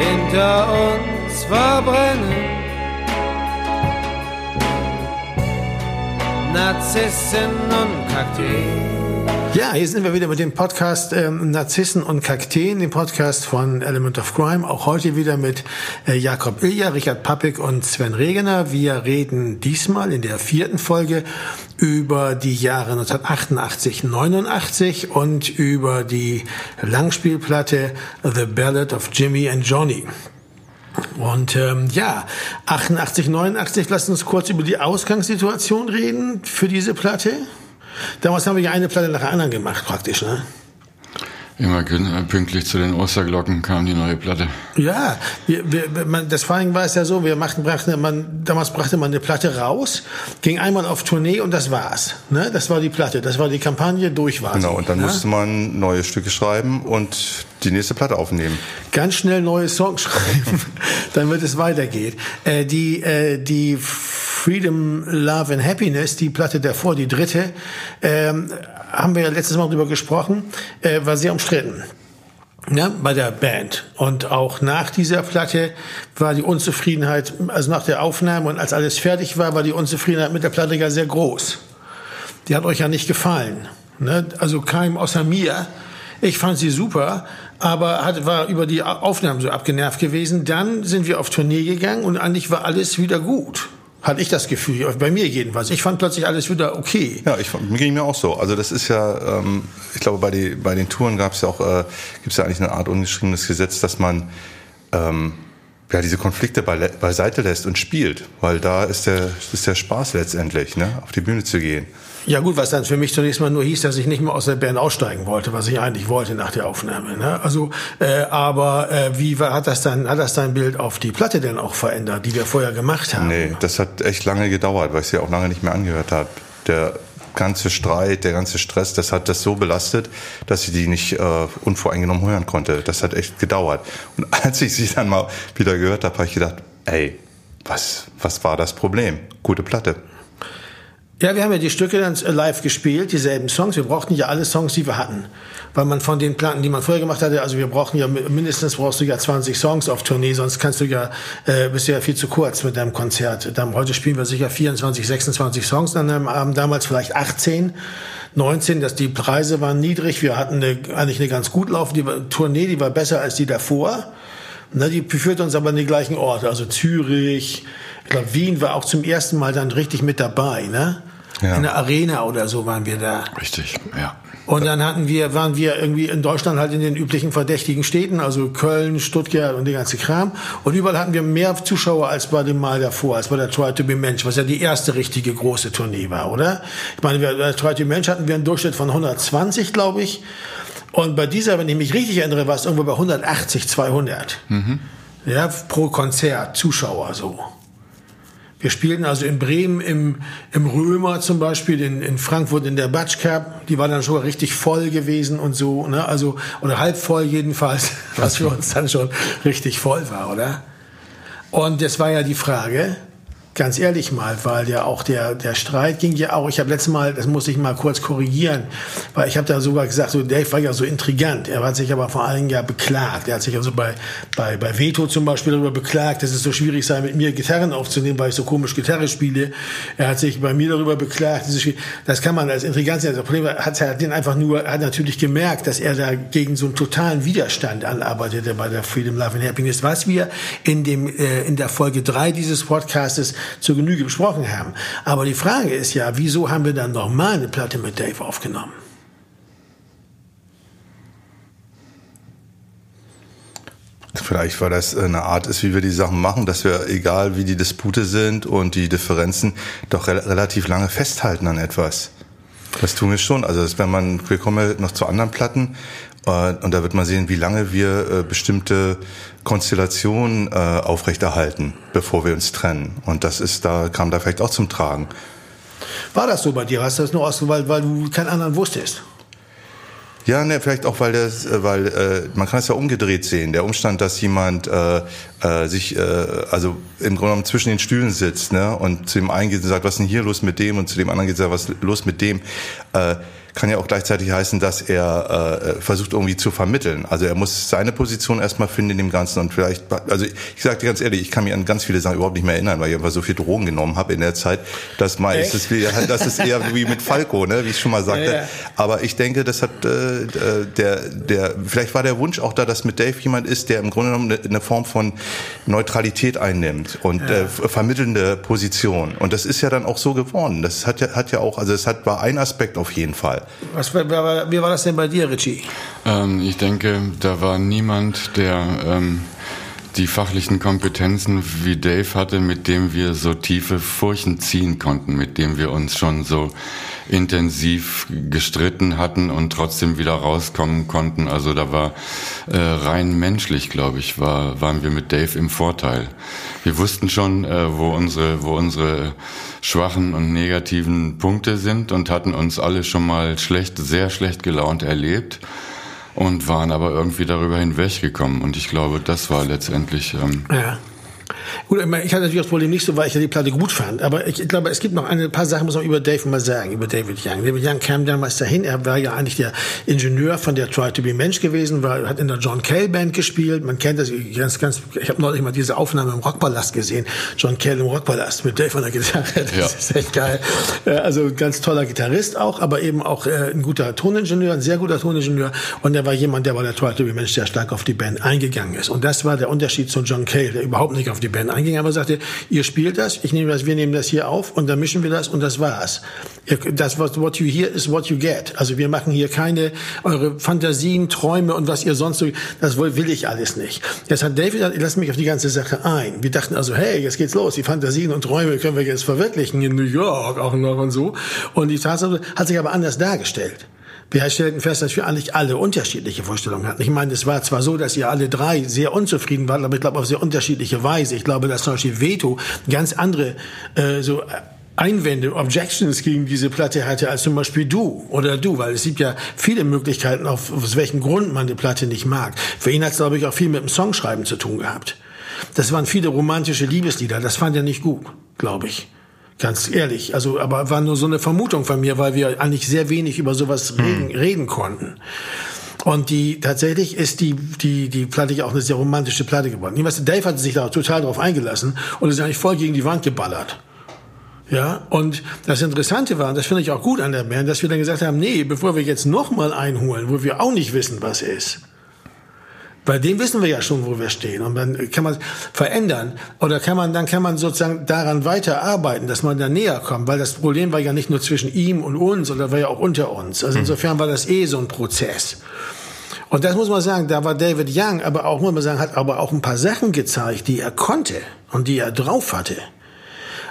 hinter uns verbrennen. Narzissen und Kakteen. Ja, hier sind wir wieder mit dem Podcast ähm, Narzissen und Kakteen, dem Podcast von Element of Crime. Auch heute wieder mit äh, Jakob Ilja, Richard Pappig und Sven Regener. Wir reden diesmal in der vierten Folge über die Jahre 1988, 89 und über die Langspielplatte The Ballad of Jimmy and Johnny. Und ähm, ja, 88, 89, lasst uns kurz über die Ausgangssituation reden für diese Platte. Damals haben wir ja eine Platte nach der anderen gemacht, praktisch, ne? Immer äh, pünktlich zu den Osterglocken kam die neue Platte. Ja, wir, wir, man, das vor allem war es ja so, wir machten, brachten, man, damals brachte man eine Platte raus, ging einmal auf Tournee und das war's. Ne? Das war die Platte, das war die Kampagne, durch war Genau, und dann ne? musste man neue Stücke schreiben und die nächste Platte aufnehmen. Ganz schnell neue Songs schreiben, damit es weitergeht. Äh, die, äh, die Freedom, Love and Happiness, die Platte davor, die dritte, ähm, haben wir ja letztes Mal drüber gesprochen, äh, war sehr umstritten. Ja, bei der Band. Und auch nach dieser Platte war die Unzufriedenheit, also nach der Aufnahme und als alles fertig war, war die Unzufriedenheit mit der Platte ja sehr groß. Die hat euch ja nicht gefallen. Ne? Also keinem außer mir. Ich fand sie super, aber hat, war über die Aufnahmen so abgenervt gewesen. Dann sind wir auf Tournee gegangen und eigentlich war alles wieder gut. Hatte ich das Gefühl, bei mir jedenfalls. Ich fand plötzlich alles wieder okay. Ja, ich, mir ging mir auch so. Also das ist ja, ähm, ich glaube, bei, die, bei den Touren gab es ja auch, äh, gibt es ja eigentlich eine Art ungeschriebenes Gesetz, dass man ähm, ja, diese Konflikte be beiseite lässt und spielt. Weil da ist der, ist der Spaß letztendlich, ne, auf die Bühne zu gehen. Ja gut, was dann für mich zunächst mal nur hieß, dass ich nicht mehr aus der Band aussteigen wollte, was ich eigentlich wollte nach der Aufnahme. Ne? Also, äh, aber äh, wie war, hat das dann hat das dein Bild auf die Platte denn auch verändert, die wir vorher gemacht haben? Nee, das hat echt lange gedauert, weil ich sie auch lange nicht mehr angehört habe. Der ganze Streit, der ganze Stress, das hat das so belastet, dass ich die nicht äh, unvoreingenommen hören konnte. Das hat echt gedauert. Und als ich sie dann mal wieder gehört habe, habe ich gedacht, ey, was, was war das Problem? Gute Platte. Ja, wir haben ja die Stücke dann live gespielt, dieselben Songs. Wir brauchten ja alle Songs, die wir hatten. Weil man von den Platten, die man vorher gemacht hatte, also wir brauchen ja mindestens brauchst du ja 20 Songs auf Tournee, sonst kannst du ja, äh, bist du ja viel zu kurz mit deinem Konzert. Dann, heute spielen wir sicher 24, 26 Songs an einem Abend, damals vielleicht 18. 19, dass die Preise waren niedrig. Wir hatten eine, eigentlich eine ganz gut laufende Tournee, die war besser als die davor. Ne, die führt uns aber in die gleichen Orte, also Zürich, ich glaube Wien war auch zum ersten Mal dann richtig mit dabei, ne? Ja. In der Arena oder so waren wir da. Richtig, ja. Und dann hatten wir, waren wir irgendwie in Deutschland halt in den üblichen verdächtigen Städten, also Köln, Stuttgart und der ganze Kram. Und überall hatten wir mehr Zuschauer als bei dem Mal davor, als bei der Try to be Mensch, was ja die erste richtige große Tournee war, oder? Ich meine, bei der Try to be Mensch hatten wir einen Durchschnitt von 120, glaube ich. Und bei dieser, wenn ich mich richtig erinnere, war es irgendwo bei 180, 200. Mhm. Ja, pro Konzert, Zuschauer so. Wir spielten also in Bremen im, im Römer zum Beispiel, in, in Frankfurt in der Batsch Cup. Die war dann schon richtig voll gewesen und so, ne? Also, oder halb voll jedenfalls, was für uns dann schon richtig voll war, oder? Und das war ja die Frage, ganz ehrlich mal, weil ja auch der, der Streit ging ja auch, ich habe letztes Mal, das muss ich mal kurz korrigieren, weil ich habe da sogar gesagt, so Dave war ja so intrigant, er hat sich aber vor allen Dingen ja beklagt, er hat sich also bei, bei, bei Veto zum Beispiel darüber beklagt, dass es so schwierig sei, mit mir Gitarren aufzunehmen, weil ich so komisch Gitarre spiele, er hat sich bei mir darüber beklagt, das kann man als intrigant sehen, das Problem hat er den einfach nur, hat natürlich gemerkt, dass er da gegen so einen totalen Widerstand anarbeitete bei der Freedom, Love and Happiness, was wir in dem, äh, in der Folge drei dieses Podcastes zur Genüge besprochen haben. Aber die Frage ist ja, wieso haben wir dann nochmal eine Platte mit Dave aufgenommen? Vielleicht, weil das eine Art ist, wie wir die Sachen machen, dass wir, egal wie die Dispute sind und die Differenzen, doch re relativ lange festhalten an etwas. Das tun wir schon. Also, wenn man, wir kommen ja noch zu anderen Platten, äh, und da wird man sehen, wie lange wir äh, bestimmte Konstellationen äh, aufrechterhalten, bevor wir uns trennen. Und das ist da, kam da vielleicht auch zum Tragen. War das so bei dir? Hast du das nur aus, weil, weil du keinen anderen wusstest? Ja, ne, vielleicht auch, weil das, weil äh, man kann es ja umgedreht sehen. Der Umstand, dass jemand äh, äh, sich, äh, also im Grunde genommen zwischen den Stühlen sitzt, ne, und zu dem einen geht und sagt, was ist denn hier los mit dem, und zu dem anderen geht und sagt, was ist los mit dem. Äh, kann ja auch gleichzeitig heißen, dass er äh, versucht irgendwie zu vermitteln. Also er muss seine Position erstmal finden in dem Ganzen und vielleicht, also ich, sage dir ganz ehrlich, ich kann mich an ganz viele Sachen überhaupt nicht mehr erinnern, weil ich einfach so viel Drogen genommen habe in der Zeit. Das meist ist, wie, das ist eher wie mit Falco, ne, wie ich schon mal sagte. Ja, ja. Aber ich denke, das hat äh, der, der, vielleicht war der Wunsch auch da, dass mit Dave jemand ist, der im Grunde genommen eine, Form von Neutralität einnimmt und ja. äh, vermittelnde Position. Und das ist ja dann auch so geworden. Das hat ja, hat ja auch, also es hat war ein Aspekt auf jeden Fall. Was, wie war das denn bei dir, Richie? Ähm, ich denke, da war niemand, der ähm, die fachlichen Kompetenzen wie Dave hatte, mit dem wir so tiefe Furchen ziehen konnten, mit dem wir uns schon so intensiv gestritten hatten und trotzdem wieder rauskommen konnten. Also da war äh, rein menschlich, glaube ich, war, waren wir mit Dave im Vorteil. Wir wussten schon, äh, wo unsere, wo unsere schwachen und negativen Punkte sind und hatten uns alle schon mal schlecht, sehr schlecht gelaunt erlebt und waren aber irgendwie darüber hinweggekommen. Und ich glaube, das war letztendlich ähm, ja. Gut, ich hatte natürlich das Problem nicht so, weil ich ja die Platte gut fand. Aber ich, glaube, es gibt noch ein paar Sachen, muss man über Dave mal sagen, über David Young. David Young kam damals dahin. Er war ja eigentlich der Ingenieur von der Try to be Mensch gewesen, war, hat in der John Cale Band gespielt. Man kennt das ganz, ganz, ich habe neulich mal diese Aufnahme im Rockpalast gesehen. John Cale im Rockpalast mit Dave an der Gitarre. Das ja. ist echt geil. Äh, also ein ganz toller Gitarrist auch, aber eben auch äh, ein guter Toningenieur, ein sehr guter Toningenieur. Und er war jemand, der bei der Try to be Mensch sehr stark auf die Band eingegangen ist. Und das war der Unterschied zu John Cale, der überhaupt nicht auf die Band einging, aber sagte, ihr spielt das, ich nehme das, wir nehmen das hier auf und dann mischen wir das und das war's. Das, what you hear is what you get. Also wir machen hier keine, eure Fantasien, Träume und was ihr sonst so, das will ich alles nicht. Jetzt hat David, lasst mich auf die ganze Sache ein. Wir dachten also, hey, jetzt geht's los, die Fantasien und Träume können wir jetzt verwirklichen in New York auch noch und so. Und die Tatsache hat sich aber anders dargestellt. Wir stellten fest, dass wir eigentlich alle unterschiedliche Vorstellungen hatten. Ich meine, es war zwar so, dass ihr alle drei sehr unzufrieden wart, aber ich glaube auf sehr unterschiedliche Weise. Ich glaube, dass zum Beispiel Veto ganz andere äh, so Einwände, Objections gegen diese Platte hatte als zum Beispiel du oder du, weil es gibt ja viele Möglichkeiten, auf, aus welchem Grund man die Platte nicht mag. Für ihn hat es, glaube ich, auch viel mit dem Songschreiben zu tun gehabt. Das waren viele romantische Liebeslieder, das fand er nicht gut, glaube ich. Ganz ehrlich. Also, aber war nur so eine Vermutung von mir, weil wir eigentlich sehr wenig über sowas hm. reden, reden konnten. Und die tatsächlich ist die die die Platte auch eine sehr romantische Platte geworden. Ich weiß, Dave hat sich da total drauf eingelassen und ist eigentlich voll gegen die Wand geballert. Ja, und das Interessante war, und das finde ich auch gut an der Band, dass wir dann gesagt haben, nee, bevor wir jetzt nochmal einholen, wo wir auch nicht wissen, was ist, bei dem wissen wir ja schon, wo wir stehen. Und dann kann man verändern. Oder kann man, dann kann man sozusagen daran weiterarbeiten, dass man da näher kommt. Weil das Problem war ja nicht nur zwischen ihm und uns, sondern war ja auch unter uns. Also hm. insofern war das eh so ein Prozess. Und das muss man sagen, da war David Young, aber auch, muss man sagen, hat aber auch ein paar Sachen gezeigt, die er konnte und die er drauf hatte.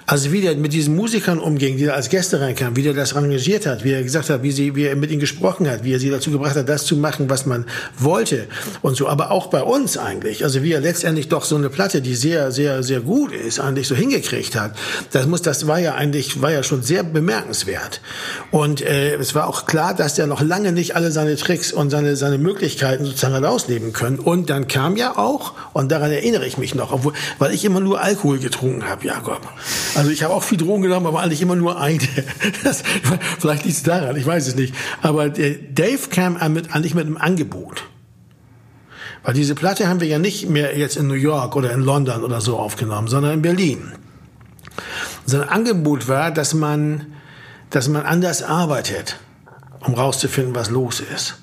Also wie der mit diesen Musikern umging, die da als Gäste reinkamen, wie der das arrangiert hat, wie er gesagt hat, wie, sie, wie er mit ihnen gesprochen hat, wie er sie dazu gebracht hat, das zu machen, was man wollte und so. Aber auch bei uns eigentlich. Also wie er letztendlich doch so eine Platte, die sehr, sehr, sehr gut ist, eigentlich so hingekriegt hat. Das muss, das war ja eigentlich, war ja schon sehr bemerkenswert. Und äh, es war auch klar, dass der noch lange nicht alle seine Tricks und seine, seine Möglichkeiten sozusagen ausleben können. Und dann kam ja auch, und daran erinnere ich mich noch, obwohl, weil ich immer nur Alkohol getrunken habe, Jakob. Also ich habe auch viel Drogen genommen, aber eigentlich immer nur eine. Das, vielleicht liegt es daran, ich weiß es nicht. Aber Dave kam eigentlich mit einem Angebot. Weil diese Platte haben wir ja nicht mehr jetzt in New York oder in London oder so aufgenommen, sondern in Berlin. Sein Angebot war, dass man, dass man anders arbeitet, um rauszufinden, was los ist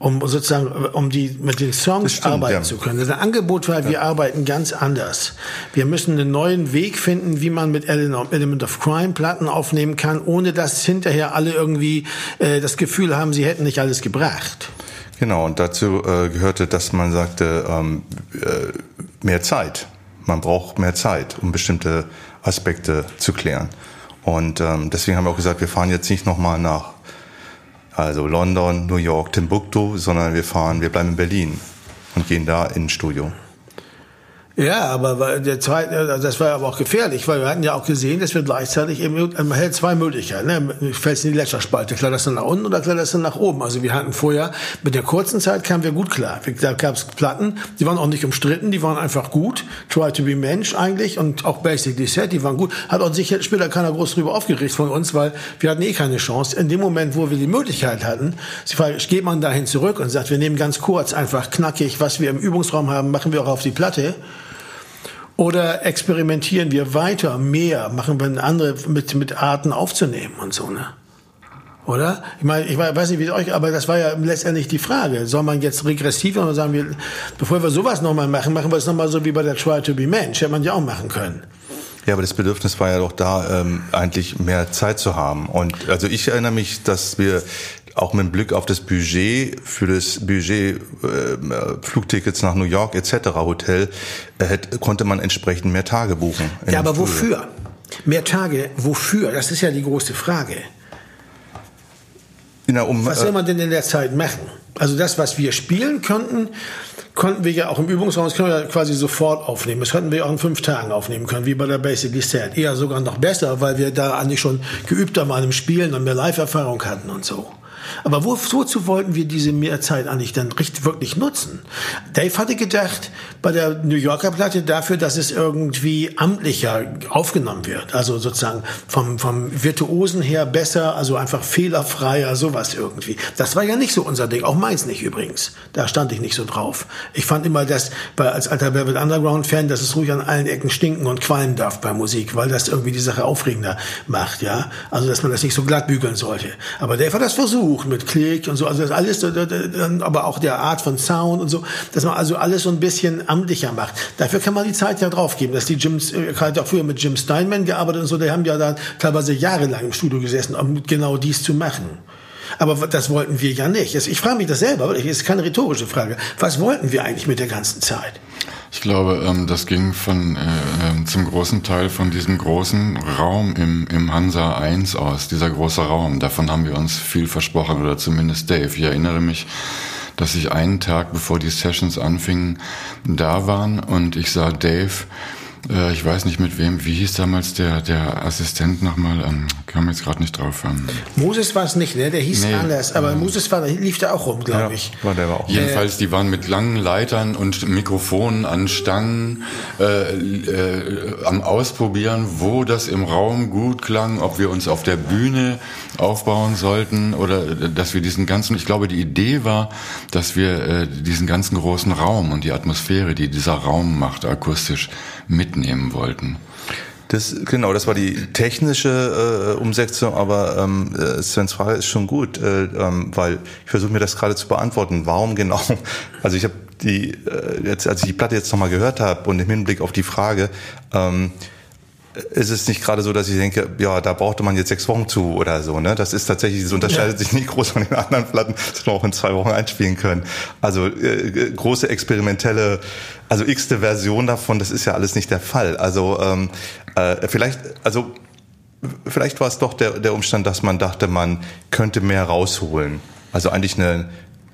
um sozusagen, um die mit den Songs stimmt, arbeiten ja. zu können. Das Angebot war, wir arbeiten ganz anders. Wir müssen einen neuen Weg finden, wie man mit Element of Crime Platten aufnehmen kann, ohne dass hinterher alle irgendwie äh, das Gefühl haben, sie hätten nicht alles gebracht. Genau, und dazu äh, gehörte, dass man sagte, ähm, äh, mehr Zeit. Man braucht mehr Zeit, um bestimmte Aspekte zu klären. Und ähm, deswegen haben wir auch gesagt, wir fahren jetzt nicht nochmal nach also London, New York, Timbuktu, sondern wir fahren, wir bleiben in Berlin und gehen da ins Studio. Ja, aber der zweite, also das war aber auch gefährlich, weil wir hatten ja auch gesehen, dass wir gleichzeitig eben, man hält zwei Möglichkeiten. Ne? Fällst in die Letzterspalte, kletterst du nach unten oder kletterst du nach oben. Also wir hatten vorher, mit der kurzen Zeit kamen wir gut klar. Da gab es Platten, die waren auch nicht umstritten, die waren einfach gut. Try to be Mensch eigentlich und auch Basically Set, die waren gut. Hat auch sicher später keiner groß drüber aufgeregt von uns, weil wir hatten eh keine Chance. In dem Moment, wo wir die Möglichkeit hatten, geht man dahin zurück und sagt, wir nehmen ganz kurz, einfach knackig, was wir im Übungsraum haben, machen wir auch auf die Platte. Oder experimentieren wir weiter, mehr, machen wir andere mit, mit Arten aufzunehmen und so, ne? Oder? Ich meine, ich weiß nicht, wie es euch, aber das war ja letztendlich die Frage. Soll man jetzt regressiv oder sagen wir, bevor wir sowas nochmal machen, machen wir es nochmal so wie bei der Try to be Mensch. Hätte man ja auch machen können. Ja, aber das Bedürfnis war ja doch da, ähm, eigentlich mehr Zeit zu haben. Und also ich erinnere mich, dass wir auch mit Blick auf das Budget für das Budget äh, Flugtickets nach New York etc. Hotel äh, konnte man entsprechend mehr Tage buchen. Ja, aber wofür? Mehr Tage, wofür? Das ist ja die große Frage. Na, um, was soll man denn in der Zeit machen? Also das, was wir spielen konnten, konnten wir ja auch im Übungsraum, das können wir ja quasi sofort aufnehmen. Das könnten wir auch in fünf Tagen aufnehmen können, wie bei der Basically Set. Eher sogar noch besser, weil wir da eigentlich schon geübter waren im Spielen und mehr Live-Erfahrung hatten und so. Aber wozu wollten wir diese Mehrzeit eigentlich dann richtig, wirklich nutzen? Dave hatte gedacht, bei der New Yorker Platte dafür, dass es irgendwie amtlicher aufgenommen wird. Also sozusagen vom, vom Virtuosen her besser, also einfach fehlerfreier, sowas irgendwie. Das war ja nicht so unser Ding. Auch meins nicht übrigens. Da stand ich nicht so drauf. Ich fand immer, dass bei, als alter Velvet Underground Fan, dass es ruhig an allen Ecken stinken und qualmen darf bei Musik, weil das irgendwie die Sache aufregender macht, ja. Also, dass man das nicht so glatt bügeln sollte. Aber Dave hat das versucht mit Klick und so. Also das alles, aber auch der Art von Sound und so, dass man also alles so ein bisschen amtlicher macht. Dafür kann man die Zeit ja draufgeben, dass die Jims, äh, hat auch früher mit Jim Steinman gearbeitet und so, die haben ja da teilweise jahrelang im Studio gesessen, um genau dies zu machen. Aber das wollten wir ja nicht. Ich frage mich das selber, das ist keine rhetorische Frage. Was wollten wir eigentlich mit der ganzen Zeit? Ich glaube, ähm, das ging von äh, ähm, zum großen Teil von diesem großen Raum im, im Hansa 1 aus, dieser große Raum. Davon haben wir uns viel versprochen, oder zumindest Dave. Ich erinnere mich, dass ich einen Tag, bevor die Sessions anfingen, da waren und ich sah Dave äh, ich weiß nicht mit wem, wie hieß damals der, der Assistent nochmal, ähm, kam jetzt gerade nicht drauf. Ähm. Moses war es nicht, ne? Der hieß nee, anders, aber ähm, Moses war, lief da auch rum, glaube ja, ich. War der war auch. Jedenfalls, die waren mit langen Leitern und Mikrofonen an Stangen äh, äh, am Ausprobieren, wo das im Raum gut klang, ob wir uns auf der Bühne aufbauen sollten oder äh, dass wir diesen ganzen, ich glaube, die Idee war, dass wir äh, diesen ganzen großen Raum und die Atmosphäre, die dieser Raum macht, akustisch mitnehmen wollten. Das, genau, das war die technische äh, Umsetzung, aber ähm, äh, Svens Frage ist schon gut, äh, ähm, weil ich versuche mir das gerade zu beantworten. Warum genau? Also ich habe die äh, jetzt, als ich die Platte jetzt nochmal gehört habe und im Hinblick auf die Frage, ähm, ist es nicht gerade so, dass ich denke, ja, da brauchte man jetzt sechs Wochen zu oder so. Ne? Das ist tatsächlich, das unterscheidet ja. sich nicht groß von den anderen Platten, das wir auch in zwei Wochen einspielen können. Also äh, große experimentelle, also x-te Version davon, das ist ja alles nicht der Fall. Also ähm, äh, vielleicht, also vielleicht war es doch der, der Umstand, dass man dachte, man könnte mehr rausholen. Also eigentlich eine,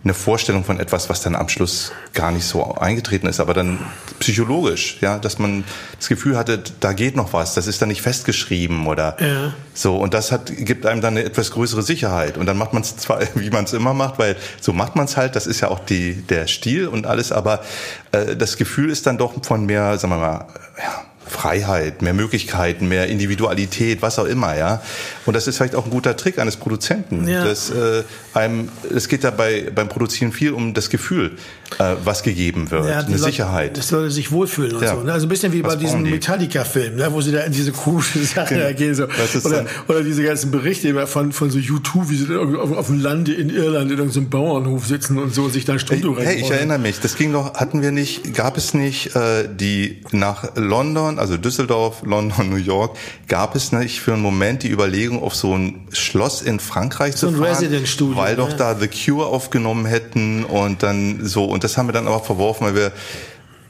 eine Vorstellung von etwas, was dann am Schluss gar nicht so eingetreten ist, aber dann psychologisch, ja, dass man das Gefühl hatte, da geht noch was, das ist dann nicht festgeschrieben oder ja. so. Und das hat gibt einem dann eine etwas größere Sicherheit. Und dann macht man es zwar, wie man es immer macht, weil so macht man es halt, das ist ja auch die der Stil und alles, aber äh, das Gefühl ist dann doch von mehr, sagen wir mal, ja, Freiheit, mehr Möglichkeiten, mehr Individualität, was auch immer, ja. Und das ist vielleicht auch ein guter Trick eines Produzenten. Ja. Das, äh, einem, es geht dabei beim Produzieren viel um das Gefühl, äh, was gegeben wird, ja, eine Sicherheit. Das soll sich wohlfühlen und ja. so. Ne? Also ein bisschen wie was bei diesem Metallica-Film, ne? wo sie da in diese komische Sache genau. gehen. So. Oder, oder diese ganzen Berichte von, von so YouTube, wie sie auf, auf dem Lande in Irland in irgendeinem Bauernhof sitzen und so und sich da Stunden Hey, ich erinnere mich, das ging doch, hatten wir nicht, gab es nicht äh, die nach London, also Düsseldorf, London, New York, gab es nicht für einen Moment die Überlegung, auf so ein Schloss in Frankreich so zu fahren, weil doch da The Cure aufgenommen hätten und dann so und das haben wir dann aber verworfen, weil wir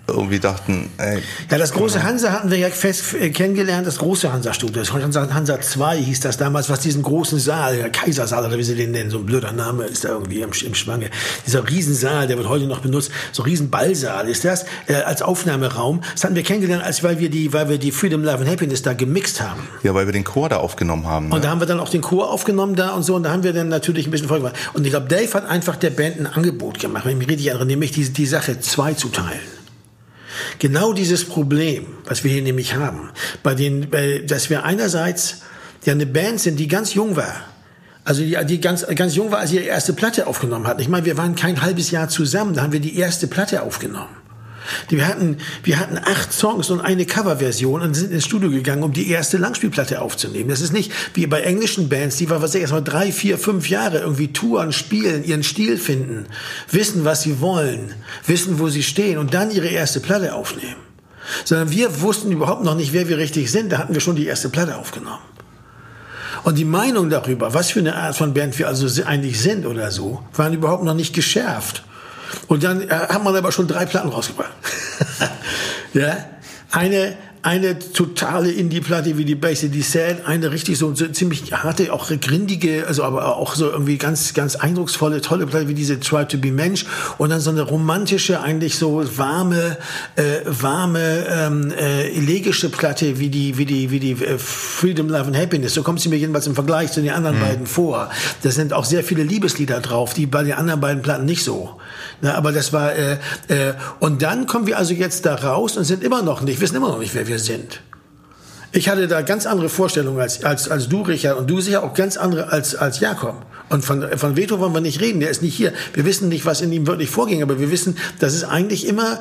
irgendwie dachten, ey. Ja, das große Hansa hatten wir ja fest kennengelernt, das große Hansa-Studio. Das Hansa, Hansa 2 hieß das damals, was diesen großen Saal, der Kaisersaal oder wie sie den nennen, so ein blöder Name ist da irgendwie im, im Schwange. Dieser Riesensaal, der wird heute noch benutzt, so Riesenballsaal ist das, äh, als Aufnahmeraum. Das hatten wir kennengelernt, als weil wir die, weil wir die Freedom, Love and Happiness da gemixt haben. Ja, weil wir den Chor da aufgenommen haben. Ne? Und da haben wir dann auch den Chor aufgenommen da und so, und da haben wir dann natürlich ein bisschen Folge gemacht. Und ich glaube, Dave hat einfach der Band ein Angebot gemacht, wenn ich mich richtig erinnere, nämlich die, die Sache zwei zu teilen. Genau dieses Problem, was wir hier nämlich haben, bei den, bei, dass wir einerseits ja eine Band sind, die ganz jung war. Also die, die ganz, ganz jung war, als sie ihre erste Platte aufgenommen hat. Ich meine, wir waren kein halbes Jahr zusammen, da haben wir die erste Platte aufgenommen. Wir hatten, wir hatten acht Songs und eine Coverversion und sind ins Studio gegangen, um die erste Langspielplatte aufzunehmen. Das ist nicht wie bei englischen Bands, die war was ich erstmal drei, vier, fünf Jahre irgendwie touren, spielen, ihren Stil finden, wissen, was sie wollen, wissen, wo sie stehen und dann ihre erste Platte aufnehmen. Sondern wir wussten überhaupt noch nicht, wer wir richtig sind. Da hatten wir schon die erste Platte aufgenommen. Und die Meinung darüber, was für eine Art von Band wir also eigentlich sind oder so, waren überhaupt noch nicht geschärft. Und dann äh, hat man aber schon drei Platten rausgebracht. ja, eine eine totale Indie-Platte wie die Basic Descent, eine richtig so, so ziemlich harte, auch grindige, also aber auch so irgendwie ganz, ganz eindrucksvolle, tolle Platte wie diese Try to be Mensch und dann so eine romantische, eigentlich so warme, äh, warme, ähm, äh, elegische Platte wie die, wie die, wie die äh, Freedom, Love and Happiness. So kommt sie mir jedenfalls im Vergleich zu den anderen mhm. beiden vor. Da sind auch sehr viele Liebeslieder drauf, die bei den anderen beiden Platten nicht so. Na, aber das war äh, äh, und dann kommen wir also jetzt da raus und sind immer noch nicht, wissen immer noch nicht, wer wir sind. Ich hatte da ganz andere Vorstellungen als, als, als du, Richard, und du sicher auch ganz andere als, als Jakob. Und von, von Veto wollen wir nicht reden, der ist nicht hier. Wir wissen nicht, was in ihm wirklich vorging, aber wir wissen, dass es eigentlich immer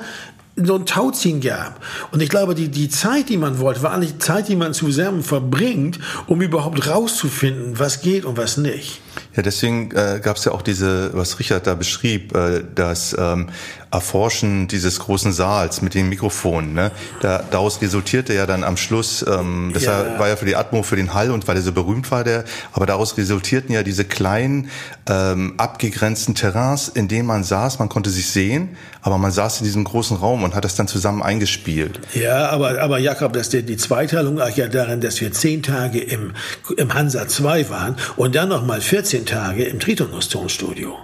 so ein Tauziehen gab. Und ich glaube, die, die Zeit, die man wollte, war eigentlich Zeit, die man zusammen verbringt, um überhaupt rauszufinden, was geht und was nicht. Ja, deswegen äh, gab es ja auch diese, was Richard da beschrieb, äh, das ähm, Erforschen dieses großen Saals mit den Mikrofonen. Ne? Da, daraus resultierte ja dann am Schluss, ähm, das ja. War, ja für die Atmo, für den Hall und weil er so berühmt war, der, aber daraus resultierten ja diese kleinen ähm, abgegrenzten Terrains, in denen man saß, man konnte sich sehen, aber man saß in diesem großen Raum und hat das dann zusammen eingespielt. Ja, aber, aber Jakob, das, die, die Zweiteilung lag ja darin, dass wir zehn Tage im, im Hansa 2 waren und dann nochmal 14 Tage im Tritonus-Tonstudio.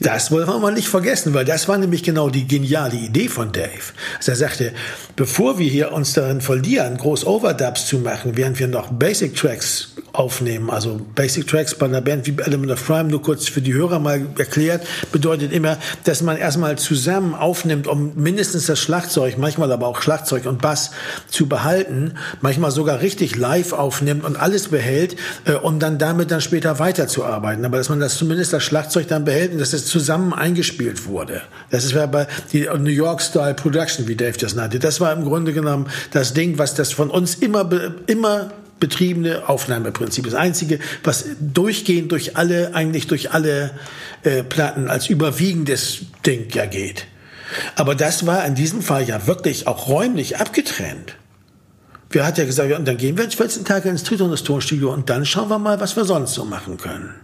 Das wollen wir mal nicht vergessen, weil das war nämlich genau die geniale Idee von Dave. Also er sagte, bevor wir hier uns darin verlieren, groß Overdubs zu machen, während wir noch Basic Tracks aufnehmen, also Basic Tracks bei einer Band wie Element of Crime, nur kurz für die Hörer mal erklärt, bedeutet immer, dass man erstmal zusammen aufnimmt, um mindestens das Schlagzeug, manchmal aber auch Schlagzeug und Bass zu behalten, manchmal sogar richtig live aufnimmt und alles behält, äh, um dann damit dann später weiterzuarbeiten. Aber dass man das zumindest das Schlagzeug dann behält und dass es zusammen eingespielt wurde. Das ist bei die New York Style Production, wie Dave das nannte. Das war im Grunde genommen das Ding, was das von uns immer, immer betriebene Aufnahmeprinzip. Das einzige, was durchgehend durch alle, eigentlich durch alle äh, Platten als überwiegendes Ding ja geht. Aber das war in diesem Fall ja wirklich auch räumlich abgetrennt. Wir hat ja gesagt, und dann gehen wir jetzt 14 Tage ins Tritonus Tonstudio und dann schauen wir mal, was wir sonst so machen können.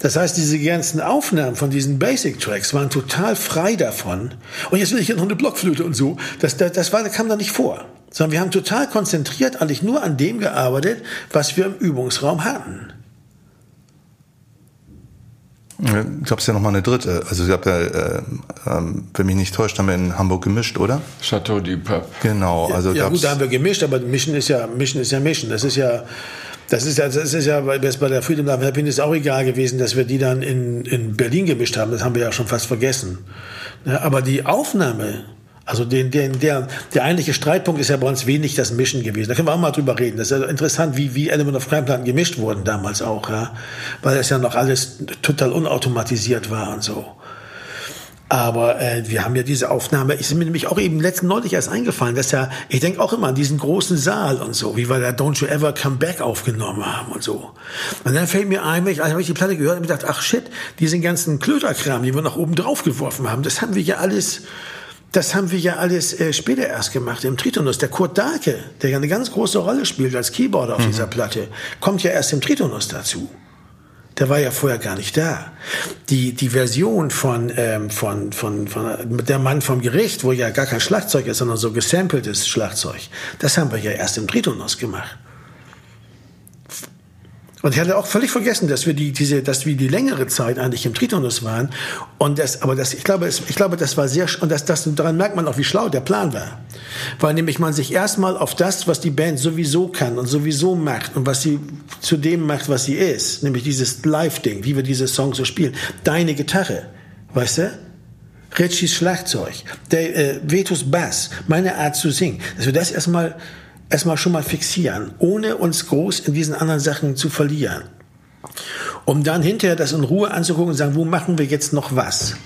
Das heißt, diese ganzen Aufnahmen von diesen Basic Tracks waren total frei davon. Und jetzt will ich hier noch eine Blockflöte und so. Das, das, das war, das kam da nicht vor. Sondern wir haben total konzentriert eigentlich nur an dem gearbeitet, was wir im Übungsraum hatten. Ich glaube, es ja noch mal eine dritte. Also, ich glaube, äh, ähm, wenn mich nicht täuscht, haben wir in Hamburg gemischt, oder? Chateau du Pape. Genau. Also ja, gut, da haben wir gemischt, aber Mischen ist ja, Mischen ist ja Mischen. Das ist ja, das ist ja, das ist ja bei, bei der Freedom Love Happiness auch egal gewesen, dass wir die dann in, in Berlin gemischt haben. Das haben wir ja schon fast vergessen. Ja, aber die Aufnahme, also den, den, der, der eigentliche Streitpunkt ist ja bei uns wenig das Mischen gewesen. Da können wir auch mal drüber reden. Das ist ja interessant, wie, wie Element of Crime Platten gemischt wurden damals auch, ja. Weil das ja noch alles total unautomatisiert war und so. Aber äh, wir haben ja diese Aufnahme, ist mir nämlich auch eben letzten neulich erst eingefallen, dass ja, ich denke auch immer an diesen großen Saal und so, wie wir da Don't You Ever Come Back aufgenommen haben und so. Und dann fällt mir ein, ich, also habe ich die Platte gehört und gedacht, ach shit, diesen ganzen Klöterkram, die wir nach oben drauf geworfen haben, das haben wir ja alles, das haben wir ja alles äh, später erst gemacht im Tritonus. Der Kurt Dahlke, der ja eine ganz große Rolle spielt als Keyboarder auf mhm. dieser Platte, kommt ja erst im Tritonus dazu. Der war ja vorher gar nicht da. Die, die Version von, ähm, von, von, von Der Mann vom Gericht, wo ja gar kein Schlagzeug ist, sondern so gesampeltes Schlagzeug, das haben wir ja erst im Tritonus gemacht. Und ich hatte auch völlig vergessen, dass wir die, diese, dass wir die längere Zeit eigentlich im Tritonus waren. Und das, aber das, ich glaube, ich glaube, das war sehr, und das, das, daran merkt man auch, wie schlau der Plan war. Weil nämlich man sich erstmal auf das, was die Band sowieso kann und sowieso macht und was sie zu dem macht, was sie ist, nämlich dieses Live-Ding, wie wir diese Songs so spielen. Deine Gitarre, weißt du? Richies Schlagzeug, der, äh, Vetus Bass, meine Art zu singen, dass wir das erstmal erstmal schon mal fixieren, ohne uns groß in diesen anderen Sachen zu verlieren. Um dann hinterher das in Ruhe anzugucken und sagen, wo machen wir jetzt noch was?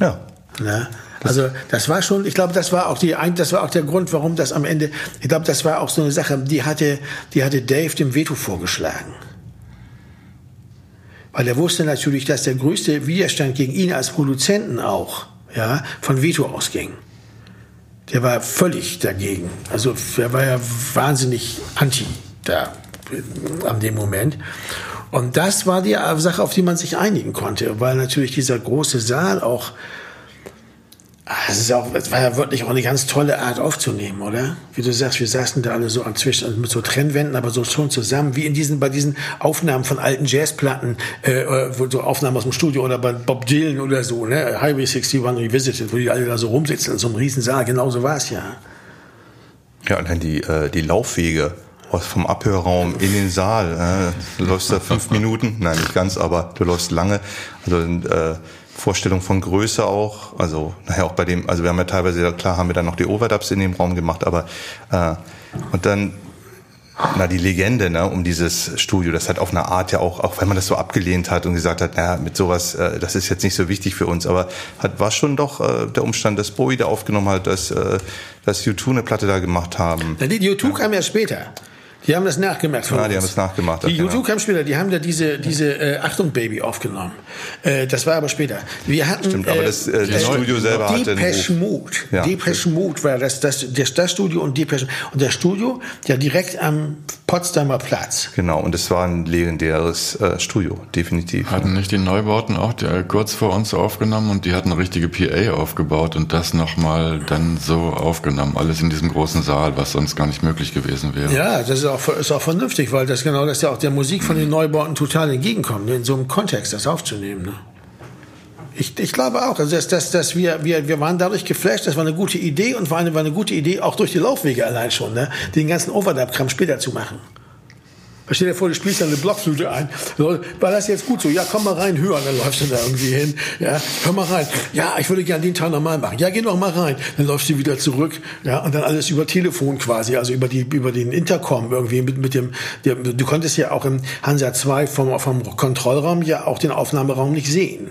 Ja. Na? Also das war schon, ich glaube, das war auch die, das war auch der Grund, warum das am Ende, ich glaube, das war auch so eine Sache, die hatte, die hatte Dave dem Veto vorgeschlagen. Weil er wusste natürlich, dass der größte Widerstand gegen ihn als Produzenten auch, ja, von Veto ausging der war völlig dagegen. Also er war ja wahnsinnig anti da an dem Moment. Und das war die Sache, auf die man sich einigen konnte, weil natürlich dieser große Saal auch es, ist auch, es war ja wirklich auch eine ganz tolle Art aufzunehmen, oder? Wie du sagst, wir saßen da alle so an zwischen mit so Trennwänden, aber so schon zusammen, wie in diesen bei diesen Aufnahmen von alten Jazzplatten, äh, wo so Aufnahmen aus dem Studio oder bei Bob Dylan oder so, ne? Highway 61 Revisited, wo die alle da so rumsitzen in so einem riesen Saal. Genauso war es ja. Ja, und dann die, äh, die Laufwege vom Abhörraum in den Saal. Äh, du läufst da fünf Minuten, nein, nicht ganz, aber du läufst lange. Also äh, Vorstellung von Größe auch. Also nachher auch bei dem, also wir haben ja teilweise, klar haben wir dann noch die Overdubs in dem Raum gemacht, aber äh, und dann na, die Legende ne, um dieses Studio, das hat auf eine Art ja auch, auch wenn man das so abgelehnt hat und gesagt hat, naja, mit sowas, äh, das ist jetzt nicht so wichtig für uns, aber hat, war schon doch äh, der Umstand, dass Bowie da aufgenommen hat, dass, äh, dass U2 eine Platte da gemacht haben. Die U2 kam ja später. Die haben das nachgemacht. Uns. die haben das nachgemacht. Die YouTube kam später. Die haben da diese diese äh, Achtung Baby aufgenommen. Äh, das war aber später. Wir hatten Stimmt, aber das, äh, das Studio selber hatte Depeche Mode. Ja. Depeche Mode war das das, das das Studio und Depeche und das Studio ja direkt am Potsdamer Platz. Genau und es war ein legendäres äh, Studio definitiv. Hatten nicht die Neubauten auch die, äh, kurz vor uns aufgenommen und die hatten eine richtige PA aufgebaut und das nochmal dann so aufgenommen. Alles in diesem großen Saal, was sonst gar nicht möglich gewesen wäre. Ja, das ist auch auch, ist auch vernünftig, weil das genau das ja auch der Musik von den Neubauten total entgegenkommt, in so einem Kontext das aufzunehmen. Ne? Ich, ich glaube auch, also dass, dass, dass wir, wir, wir waren dadurch geflasht, das war eine gute Idee und war eine, war eine gute Idee auch durch die Laufwege allein schon, ne? den ganzen Overdub-Kram später zu machen. Stell dir vor, du spielst dann eine Blockflöte ein. So, war das jetzt gut so? Ja, komm mal rein, hören. Dann läufst du da irgendwie hin. Ja, komm mal rein. Ja, ich würde gerne den Teil nochmal machen. Ja, geh doch mal rein. Dann läufst du wieder zurück. Ja, und dann alles über Telefon quasi, also über die, über den Intercom irgendwie mit, mit dem, der, du konntest ja auch im Hansa 2 vom, vom Kontrollraum ja auch den Aufnahmeraum nicht sehen.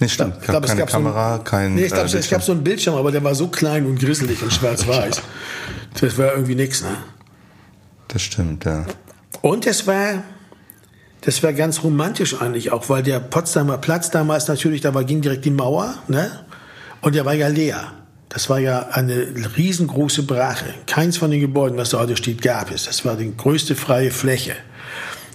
Nee, stimmt. Ich glaube, keine Kamera, so ein, kein. Nee, ich glaube, äh, es gab so einen Bildschirm, aber der war so klein und grisselig und schwarz-weiß. Das war irgendwie nix, ne? Das stimmt, ja. Und es war, das war ganz romantisch eigentlich auch, weil der Potsdamer Platz damals natürlich, da war, ging direkt die Mauer, ne? Und der war ja leer. Das war ja eine riesengroße Brache. Keins von den Gebäuden, was da heute steht, gab es. Das war die größte freie Fläche.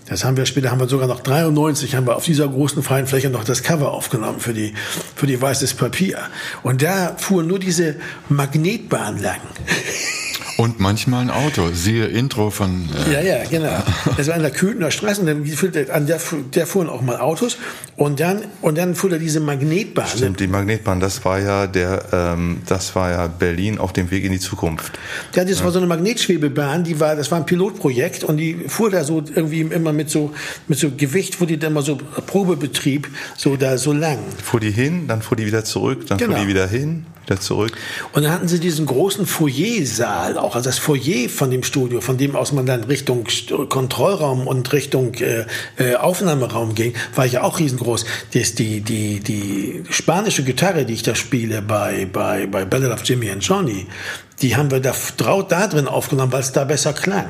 Das haben wir später, haben wir sogar noch 93, haben wir auf dieser großen freien Fläche noch das Cover aufgenommen für die, für die weißes Papier. Und da fuhr nur diese Magnetbahn lang. Und manchmal ein Auto. Siehe Intro von. Äh ja, ja, genau. Das war an der Köthener Straße und dann an der, der fuhren auch mal Autos und dann und dann fuhr da diese Magnetbahn. Stimmt, die Magnetbahn, das war ja der, ähm, das war ja Berlin auf dem Weg in die Zukunft. Ja, das war so eine Magnetschwebebahn, die war, das war ein Pilotprojekt und die fuhr da so irgendwie immer mit so mit so Gewicht, wo die dann mal so Probebetrieb so da so lang. Fuhr die hin, dann fuhr die wieder zurück, dann genau. fuhr die wieder hin wieder zurück. Und dann hatten sie diesen großen Foyersaal auch, also das Foyer von dem Studio, von dem aus man dann Richtung Kontrollraum und Richtung äh, äh, Aufnahmeraum ging, war ja auch riesengroß. Das, die, die, die spanische Gitarre, die ich da spiele bei, bei, bei Ballad of Jimmy and Johnny, die haben wir da, da drin aufgenommen, weil es da besser klang.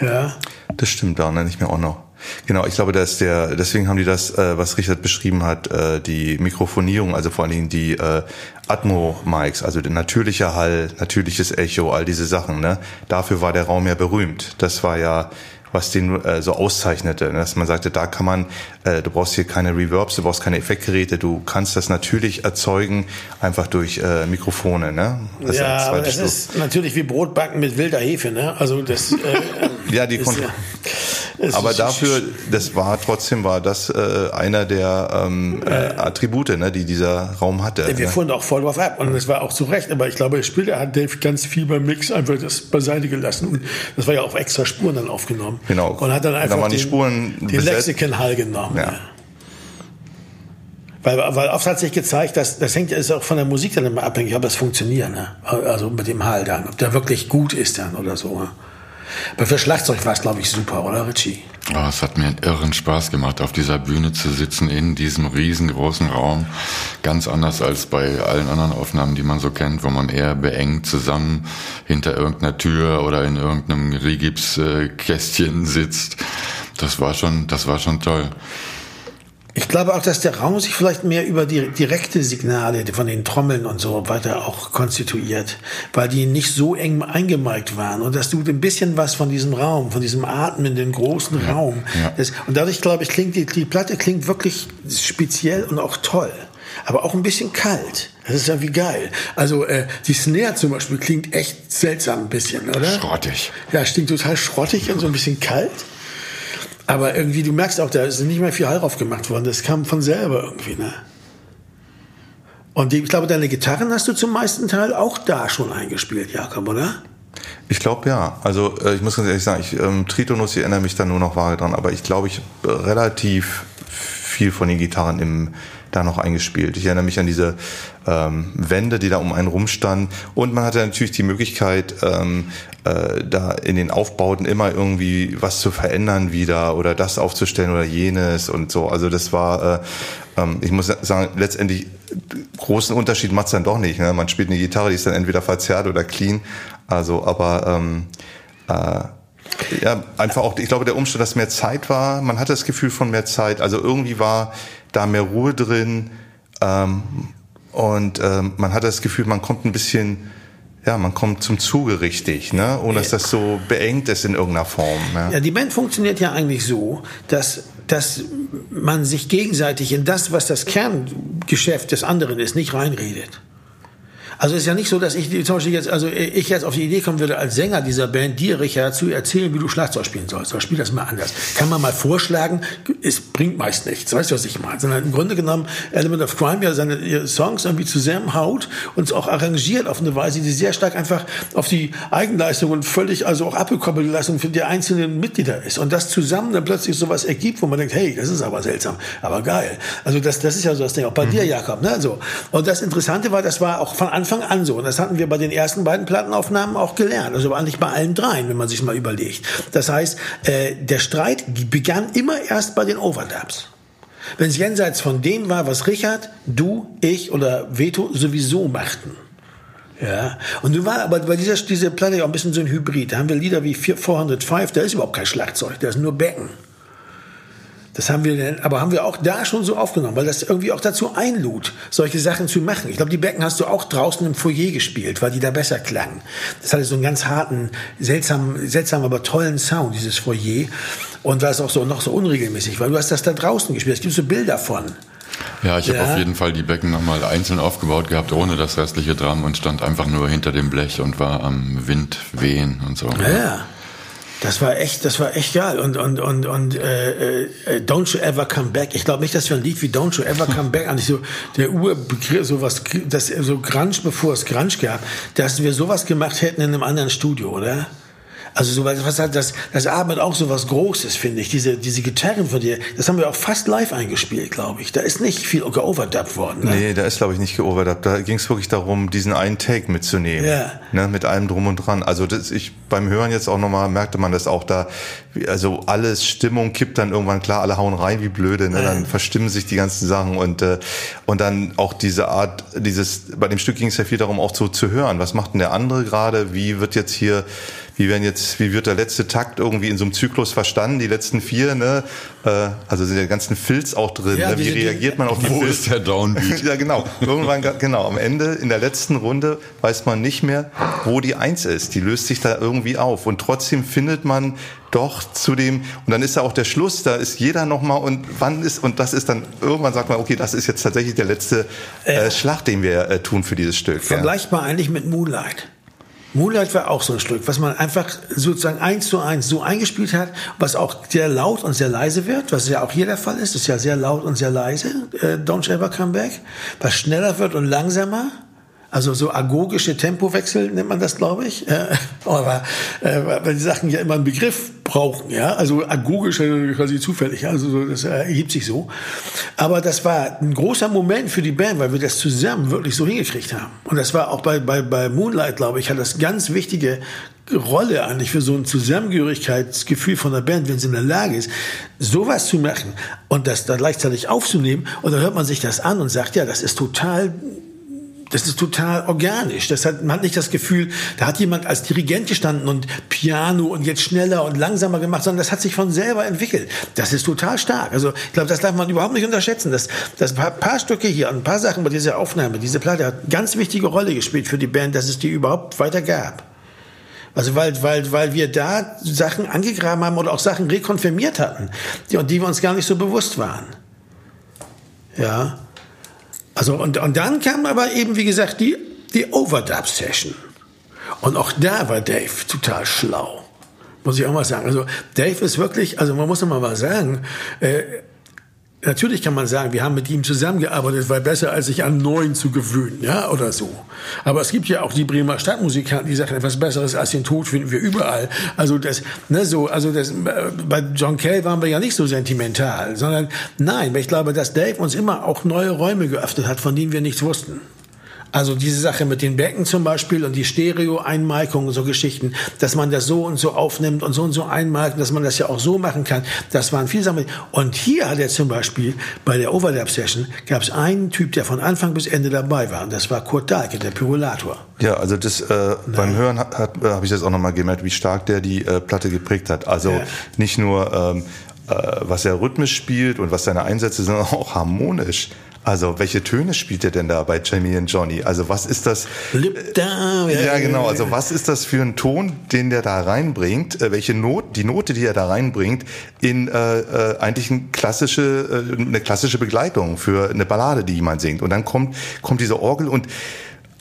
Ja. Das stimmt, da nenne ich mir auch noch. Genau, ich glaube, dass der, deswegen haben die das, äh, was Richard beschrieben hat, äh, die Mikrofonierung, also vor allen Dingen die äh, Atmo-Mics, also der natürliche Hall, natürliches Echo, all diese Sachen, ne? Dafür war der Raum ja berühmt. Das war ja was den äh, so auszeichnete. Ne? Dass man sagte, da kann man, äh, du brauchst hier keine Reverbs, du brauchst keine Effektgeräte, du kannst das natürlich erzeugen, einfach durch äh, Mikrofone. Ne? Das ja, aber das ist natürlich wie Brotbacken mit wilder Hefe. Ne? Also das. Äh, ja, die ist, ja, aber dafür, das war trotzdem war das äh, einer der ähm, äh, Attribute, ne, die dieser Raum hatte. Wir ne? fuhren auch voll drauf ab und das war auch zu Recht. Aber ich glaube, später hat Dave ganz viel beim Mix einfach das beiseite gelassen. Und das war ja auf extra Spuren dann aufgenommen. Genau. Und hat dann einfach da den, die Spuren den Lexikon-Hall genommen. Ja. ja. Weil, weil oft hat sich gezeigt, dass das hängt ist auch von der Musik dann immer abhängig, ob es funktioniert, ne? Also mit dem Hall dann, ob der wirklich gut ist dann oder so. Ne? Aber für Schlagzeug war es, glaube ich, super, oder Richie? Oh, es hat mir einen irren Spaß gemacht, auf dieser Bühne zu sitzen, in diesem riesengroßen Raum. Ganz anders als bei allen anderen Aufnahmen, die man so kennt, wo man eher beengt zusammen hinter irgendeiner Tür oder in irgendeinem Rigipskästchen sitzt. Das war schon, das war schon toll. Ich glaube auch, dass der Raum sich vielleicht mehr über die direkte Signale von den Trommeln und so weiter auch konstituiert, weil die nicht so eng eingemeigt waren und dass du ein bisschen was von diesem Raum, von diesem atmenden großen ja, Raum. Ja. Das, und dadurch glaube ich, klingt die, die Platte klingt wirklich speziell und auch toll aber auch ein bisschen kalt. Das ist ja wie geil. Also äh, die Snare zum Beispiel klingt echt seltsam ein bisschen, oder? Schrottig. Ja, stinkt total schrottig und so ein bisschen kalt. Aber irgendwie, du merkst auch, da ist nicht mehr viel Hall drauf gemacht worden. Das kam von selber irgendwie, ne? Und ich glaube, deine Gitarren hast du zum meisten Teil auch da schon eingespielt, Jakob, oder? Ich glaube ja. Also äh, ich muss ganz ehrlich sagen, ich, ähm, Tritonus, ich erinnere mich da nur noch vage dran, aber ich glaube, ich habe relativ viel von den Gitarren im, da noch eingespielt. Ich erinnere mich an diese ähm, Wände, die da um einen rumstanden. Und man hatte natürlich die Möglichkeit, ähm, äh, da in den Aufbauten immer irgendwie was zu verändern wieder oder das aufzustellen oder jenes und so. Also das war, äh, ähm, ich muss sagen, letztendlich großen Unterschied macht's dann doch nicht. Ne? Man spielt eine Gitarre, die ist dann entweder verzerrt oder clean. Also, aber ähm, äh, ja, einfach auch, ich glaube, der Umstand, dass mehr Zeit war, man hatte das Gefühl von mehr Zeit. Also irgendwie war da mehr Ruhe drin ähm, und ähm, man hatte das Gefühl, man kommt ein bisschen, ja, man kommt zum Zuge richtig, ne? ohne dass das so beengt ist in irgendeiner Form. Ja, ja die Band funktioniert ja eigentlich so, dass dass man sich gegenseitig in das, was das Kerngeschäft des anderen ist, nicht reinredet. Also es ist ja nicht so, dass ich zum Beispiel jetzt, also ich jetzt auf die Idee kommen würde, als Sänger dieser Band dir, Richard, zu erzählen, wie du Schlagzeug spielen sollst. Oder spiel das mal anders. Kann man mal vorschlagen, es bringt meist nichts. Weißt du, was ich meine? Sondern im Grunde genommen Element of Crime ja seine Songs irgendwie zusammenhaut und auch arrangiert auf eine Weise, die sehr stark einfach auf die Eigenleistung und völlig also auch abgekoppelt Leistung für die einzelnen Mitglieder ist. Und das zusammen dann plötzlich sowas ergibt, wo man denkt, hey, das ist aber seltsam, aber geil. Also das, das ist ja so das Ding, auch bei mhm. dir, Jakob. Ne? So. Und das Interessante war, das war auch von Anfang Anfang an so. Und das hatten wir bei den ersten beiden Plattenaufnahmen auch gelernt. Also eigentlich bei allen dreien, wenn man sich mal überlegt. Das heißt, äh, der Streit begann immer erst bei den Overdubs. Wenn es jenseits von dem war, was Richard, du, ich oder Veto sowieso machten. Ja, und nun war aber bei dieser diese Platte auch ein bisschen so ein Hybrid. Da haben wir Lieder wie 405, da ist überhaupt kein Schlagzeug, da ist nur Becken. Das haben wir denn, aber haben wir auch da schon so aufgenommen, weil das irgendwie auch dazu einlud, solche Sachen zu machen. Ich glaube, die Becken hast du auch draußen im Foyer gespielt, weil die da besser klangen. Das hatte so einen ganz harten, seltsam, seltsam, aber tollen Sound, dieses Foyer. Und war es auch so noch so unregelmäßig, weil du hast das da draußen gespielt. Es gibt so Bilder von. Ja, ich ja. habe auf jeden Fall die Becken nochmal einzeln aufgebaut gehabt, ohne das restliche Drum und stand einfach nur hinter dem Blech und war am Wind wehen und so. Ja, ja. Das war echt, das war echt geil. Und, und, und, und äh, äh, Don't You Ever Come Back. Ich glaube nicht, dass wir ein Lied wie Don't You Ever Come Back, eigentlich so der Urbegriff, sowas, das so Grunge, bevor es Grunge gab, dass wir sowas gemacht hätten in einem anderen Studio, oder? Also so was halt das das Abend auch so was Großes finde ich. Diese diese Gitarren von dir, das haben wir auch fast live eingespielt, glaube ich. Da ist nicht viel geoverdubbt worden. Ne? Nee, da ist glaube ich nicht geoverdubbt. Da ging es wirklich darum, diesen einen Take mitzunehmen, ja. ne, mit allem drum und dran. Also das, ich beim Hören jetzt auch nochmal merkte man das auch da. Also alles Stimmung kippt dann irgendwann klar, alle hauen rein wie blöde. Ne? Dann verstimmen sich die ganzen Sachen und äh, und dann auch diese Art, dieses bei dem Stück ging es ja viel darum auch so zu hören. Was macht denn der andere gerade? Wie wird jetzt hier wie werden jetzt, wie wird der letzte Takt irgendwie in so einem Zyklus verstanden, die letzten vier, ne? Äh, also sind ja ganzen Filz auch drin. Ja, ne? Wie diese- reagiert man auf die Wo Filz? ist der Downbeat? ja, genau. Irgendwann, genau, am Ende, in der letzten Runde, weiß man nicht mehr, wo die Eins ist. Die löst sich da irgendwie auf. Und trotzdem findet man doch zu dem, und dann ist ja auch der Schluss, da ist jeder nochmal, und wann ist, und das ist dann, irgendwann sagt man, okay, das ist jetzt tatsächlich der letzte äh, Schlag, den wir äh, tun für dieses Stück. Ja. Vergleichbar eigentlich mit Moonlight. Moonlight war auch so ein Stück, was man einfach sozusagen eins zu eins so eingespielt hat, was auch sehr laut und sehr leise wird, was ja auch hier der Fall ist. ist ja sehr laut und sehr leise, äh, Don't Ever Come Back. Was schneller wird und langsamer. Also so agogische Tempowechsel nennt man das, glaube ich. Äh, aber äh, weil die Sachen ja immer einen Begriff brauchen, ja. Also agogisch äh, quasi zufällig, also so, das äh, ergibt sich so. Aber das war ein großer Moment für die Band, weil wir das zusammen wirklich so hingekriegt haben. Und das war auch bei, bei, bei Moonlight, glaube ich, hat das ganz wichtige Rolle eigentlich für so ein Zusammengehörigkeitsgefühl von der Band, wenn sie in der Lage ist, sowas zu machen und das dann gleichzeitig aufzunehmen. Und dann hört man sich das an und sagt, ja, das ist total das ist total organisch. Das hat, man hat nicht das Gefühl, da hat jemand als Dirigent gestanden und Piano und jetzt schneller und langsamer gemacht, sondern das hat sich von selber entwickelt. Das ist total stark. Also ich glaube, das darf man überhaupt nicht unterschätzen. Das, das paar, paar Stücke hier, ein paar Sachen bei dieser Aufnahme, diese Platte hat eine ganz wichtige Rolle gespielt für die Band, dass es die überhaupt weiter gab. Also weil, weil, weil wir da Sachen angegraben haben oder auch Sachen rekonfirmiert hatten, die, und die wir uns gar nicht so bewusst waren. Ja. Also und, und dann kam aber eben, wie gesagt, die, die Overdub-Session. Und auch da war Dave total schlau. Muss ich auch mal sagen. Also Dave ist wirklich, also man muss immer mal sagen, äh, Natürlich kann man sagen, wir haben mit ihm zusammengearbeitet, weil besser als sich an neuen zu gewöhnen, ja, oder so. Aber es gibt ja auch die Bremer Stadtmusikanten, die sagen, etwas Besseres als den Tod finden wir überall. Also das, ne, so, also das, äh, bei John Cale waren wir ja nicht so sentimental, sondern nein, ich glaube, dass Dave uns immer auch neue Räume geöffnet hat, von denen wir nichts wussten. Also diese Sache mit den Becken zum Beispiel und die Stereo-Einmarkung und so Geschichten, dass man das so und so aufnimmt und so und so einmarkt, dass man das ja auch so machen kann, das waren viele Sachen. Und hier hat er zum Beispiel bei der Overlap-Session gab es einen Typ, der von Anfang bis Ende dabei war. Und das war Kurt Dahlke, der Pyrolator. Ja, also das äh, beim Hören äh, habe ich das auch nochmal gemerkt, wie stark der die äh, Platte geprägt hat. Also Ja. nicht nur ähm, äh, was er rhythmisch spielt und was seine Einsätze, sondern auch harmonisch. Also welche Töne spielt er denn da bei Jamie und Johnny? Also was ist das? Lip down, Ja, genau. Also was ist das für ein Ton, den der da reinbringt? Äh, welche Not, die Note, die er da reinbringt, in äh, äh, eigentlich ein klassische, äh, eine klassische Begleitung für eine Ballade, die jemand singt. Und dann kommt kommt diese Orgel und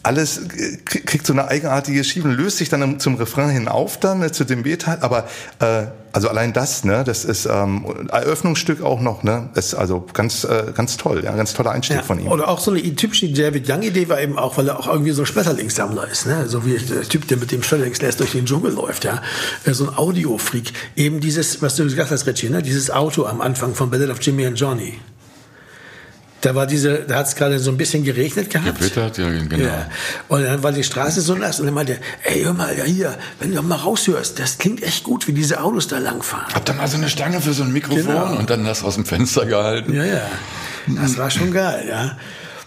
alles äh, krieg- kriegt so eine eigenartige Schiebung, löst sich dann zum Refrain hin auf dann äh, zu dem B-Teil, aber äh, also allein das, ne, das ist ähm, Eröffnungsstück auch noch, ne, ist also ganz äh, ganz toll, ja, ganz toller Einstieg Ja, von ihm. Oder auch so eine typische David Young-Idee war eben auch, weil er auch irgendwie so ein Schmetterlingssammler ist, ne? so wie der Typ, der mit dem Schmetterlingsnest durch den Dschungel läuft, ja, Äh, so ein Audiofreak. Eben dieses, was du gesagt hast, Richie, ne? dieses Auto am Anfang von Ballad of Jimmy and Johnny. Da war diese, da hat es gerade so ein bisschen geregnet gehabt. Gewittert, ja, genau. Ja. Und dann war die Straße so nass und dann meinte er, ey, hör mal, ja, hier, wenn du mal raushörst, das klingt echt gut, wie diese Autos da langfahren. Hab da mal so eine Stange für so ein Mikrofon Genau. und dann das aus dem Fenster gehalten. Ja, ja. Das war schon geil, ja.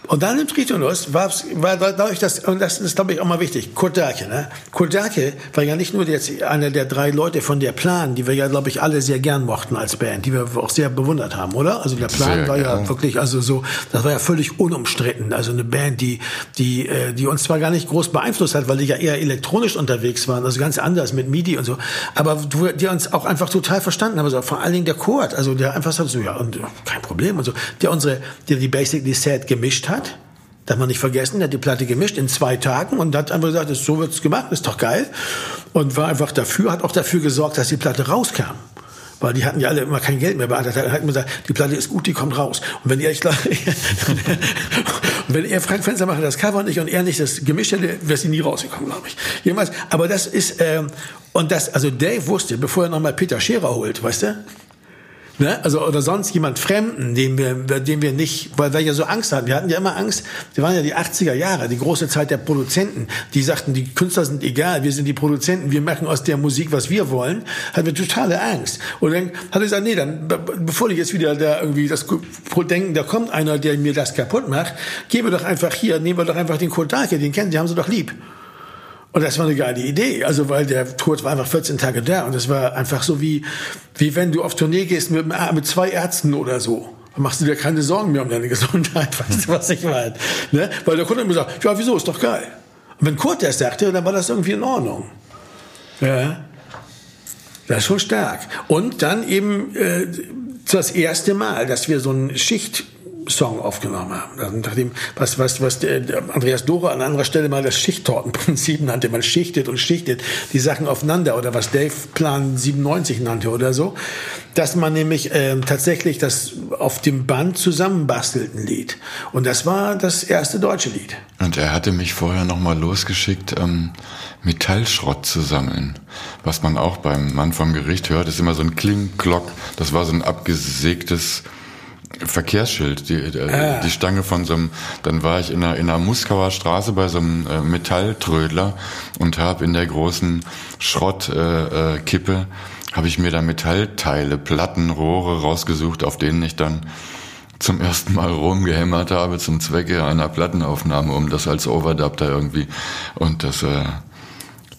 Und dann im Tritonus war, war dadurch das, und das ist, glaube ich, auch mal wichtig, Kurt Dahlke, ne? Kurt Dahlke war ja nicht nur jetzt einer der drei Leute von der Plan, die wir ja, glaube ich, alle sehr gern mochten als Band, die wir auch sehr bewundert haben, oder? Also der Plan Sehr war ja gern. wirklich, also so, das war ja völlig unumstritten. Also eine Band, die, die, äh, die uns zwar gar nicht groß beeinflusst hat, weil die ja eher elektronisch unterwegs waren, also ganz anders mit MIDI und so, aber die uns auch einfach total verstanden haben. Also vor allen Dingen der Kurt, also der einfach sagt so, ja, und äh, kein Problem und so, der unsere, der die Basically Set gemischt hat. Darf man nicht vergessen, der hat die Platte gemischt in zwei Tagen und hat einfach gesagt, so wird's gemacht, ist doch geil. Und war einfach dafür, hat auch dafür gesorgt, dass die Platte rauskam. Weil die hatten ja alle immer kein Geld mehr beantragt. Er hat immer gesagt, die Platte ist gut, die kommt raus. Und wenn ihr, ich glaube, wenn er Frank Fenster macht das Cover nicht und er nicht das Gemisch hätte, wäre sie nie rausgekommen, glaube ich. Jemals. Aber das ist, ähm, und das, also Dave wusste, bevor er nochmal Peter Scherer holt, weißt du? Ne? Also, oder sonst jemand Fremden, den wir, den wir nicht, weil wir ja so Angst hatten. Wir hatten ja immer Angst. Wir waren ja die 80er Jahre, die große Zeit der Produzenten. Die sagten, die Künstler sind egal, wir sind die Produzenten, wir machen aus der Musik, was wir wollen. Hatten wir totale Angst. Und dann hat er gesagt, nee, dann, be- bevor die jetzt wieder da irgendwie das denken, da kommt einer, der mir das kaputt macht, geben wir doch einfach hier, nehmen wir doch einfach den Kurt Dahlke, den kennen, die haben sie doch lieb. Und das war eine geile Idee. Also, weil der Kurt war einfach 14 Tage da. Und das war einfach so wie, wie wenn du auf Tournee gehst mit, mit zwei Ärzten oder so. Dann machst du dir keine Sorgen mehr um deine Gesundheit. Weißt du, was ich meine? Ne? Weil der Kurt immer sagt, ja, wieso, ist doch geil. Und wenn Kurt das sagte, dann war das irgendwie in Ordnung. Ja. Das ist schon stark. Und dann eben äh, das erste Mal, dass wir so einen Schicht Song aufgenommen haben. Also nachdem, was, was, was der Andreas Dora an anderer Stelle mal das Schichttortenprinzip nannte. Man schichtet und schichtet die Sachen aufeinander oder was Dave Plan 97 nannte oder so. Dass man nämlich äh, tatsächlich das auf dem Band zusammenbastelt ein Lied. Und das war das erste deutsche Lied. Und er hatte mich vorher nochmal losgeschickt, ähm, Metallschrott zu sammeln. Was man auch beim Mann vom Gericht hört, ist immer so ein Kling-Klock. Das war so ein abgesägtes Verkehrsschild, die, die, ah. die Stange von so einem, dann war ich in einer, in einer Muskauer Straße bei so einem äh, Metalltrödler und habe in der großen Schrottkippe, äh, äh, habe ich mir da Metallteile, Platten, Rohre rausgesucht, auf denen ich dann zum ersten Mal rumgehämmert habe zum Zwecke einer Plattenaufnahme, um das als Overdub da irgendwie und das äh,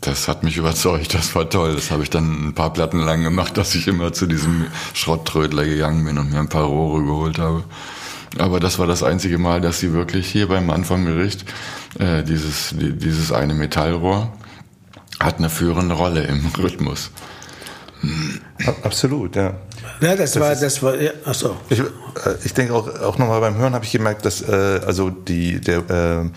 das hat mich überzeugt, das war toll. Das habe ich dann ein paar Platten lang gemacht, dass ich immer zu diesem Schrotttrödler gegangen bin und mir ein paar Rohre geholt habe. Aber das war das einzige Mal, dass sie wirklich hier beim Anfanggericht äh, dieses, die, dieses eine Metallrohr hat eine führende Rolle im Rhythmus. Absolut, ja. Ja, das, das war, ist, das war, ja, ach so. Ich, äh, ich denke auch, auch nochmal beim Hören habe ich gemerkt, dass äh, also die der äh,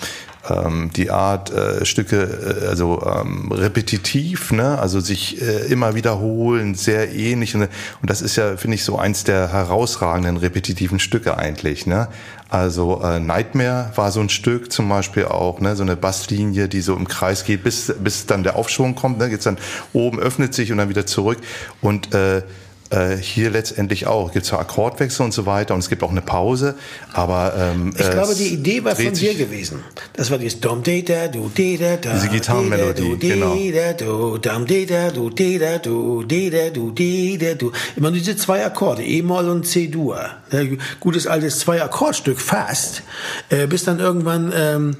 ähm, die Art äh, Stücke, äh, also ähm, repetitiv, ne? also sich äh, immer wiederholen, sehr ähnlich. Und, und das ist ja, finde ich, so eins der herausragenden repetitiven Stücke eigentlich. Ne? Also äh, Nightmare war so ein Stück zum Beispiel auch, ne? so eine Basslinie, die so im Kreis geht, bis, bis dann der Aufschwung kommt. Ne? Jetzt dann oben öffnet sich und dann wieder zurück. Und äh, äh, hier letztendlich auch. Es gibt zwar Akkordwechsel und so weiter und es gibt auch eine Pause, aber ähm, ich glaube, die Idee war von dir gewesen. Das war dieses Dom de da du de da da diese Gitarrenmelodie, genau. Dom de da du de da du de da du de da du immer diese zwei Akkorde E-Moll und C-Dur. Gutes altes zwei Akkordstück fast, äh, bis dann irgendwann ähm,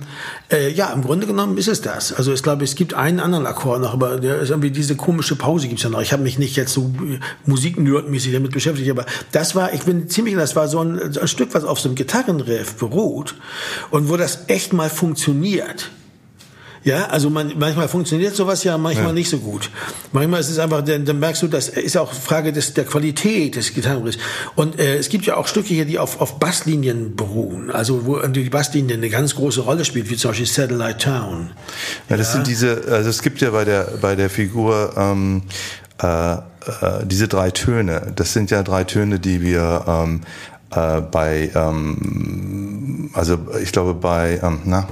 äh, ja, im Grunde genommen ist es das. Also ich glaube, es gibt einen anderen Akkord noch, aber der ist irgendwie diese komische Pause gibt's ja noch. Ich habe mich nicht jetzt so äh, musiknerdmäßig damit beschäftigt, aber das war, ich bin ziemlich, das war so ein, ein Stück, was auf so einem Gitarrenriff beruht und wo das echt mal funktioniert. Ja, also man, manchmal funktioniert sowas ja, manchmal ja. nicht so gut. Manchmal ist es einfach, dann, dann merkst du, das ist auch Frage des, der Qualität des Gitarrenriffs. Und äh, es gibt ja auch Stücke hier, die auf, auf Basslinien beruhen, also wo die Basslinie eine ganz große Rolle spielt, wie zum Beispiel Satellite Town. Ja, das ja. sind diese, also es gibt ja bei der bei der Figur ähm, äh, äh, diese drei Töne. Das sind ja drei Töne, die wir ähm, äh, bei, ähm, also ich glaube bei, ähm, na,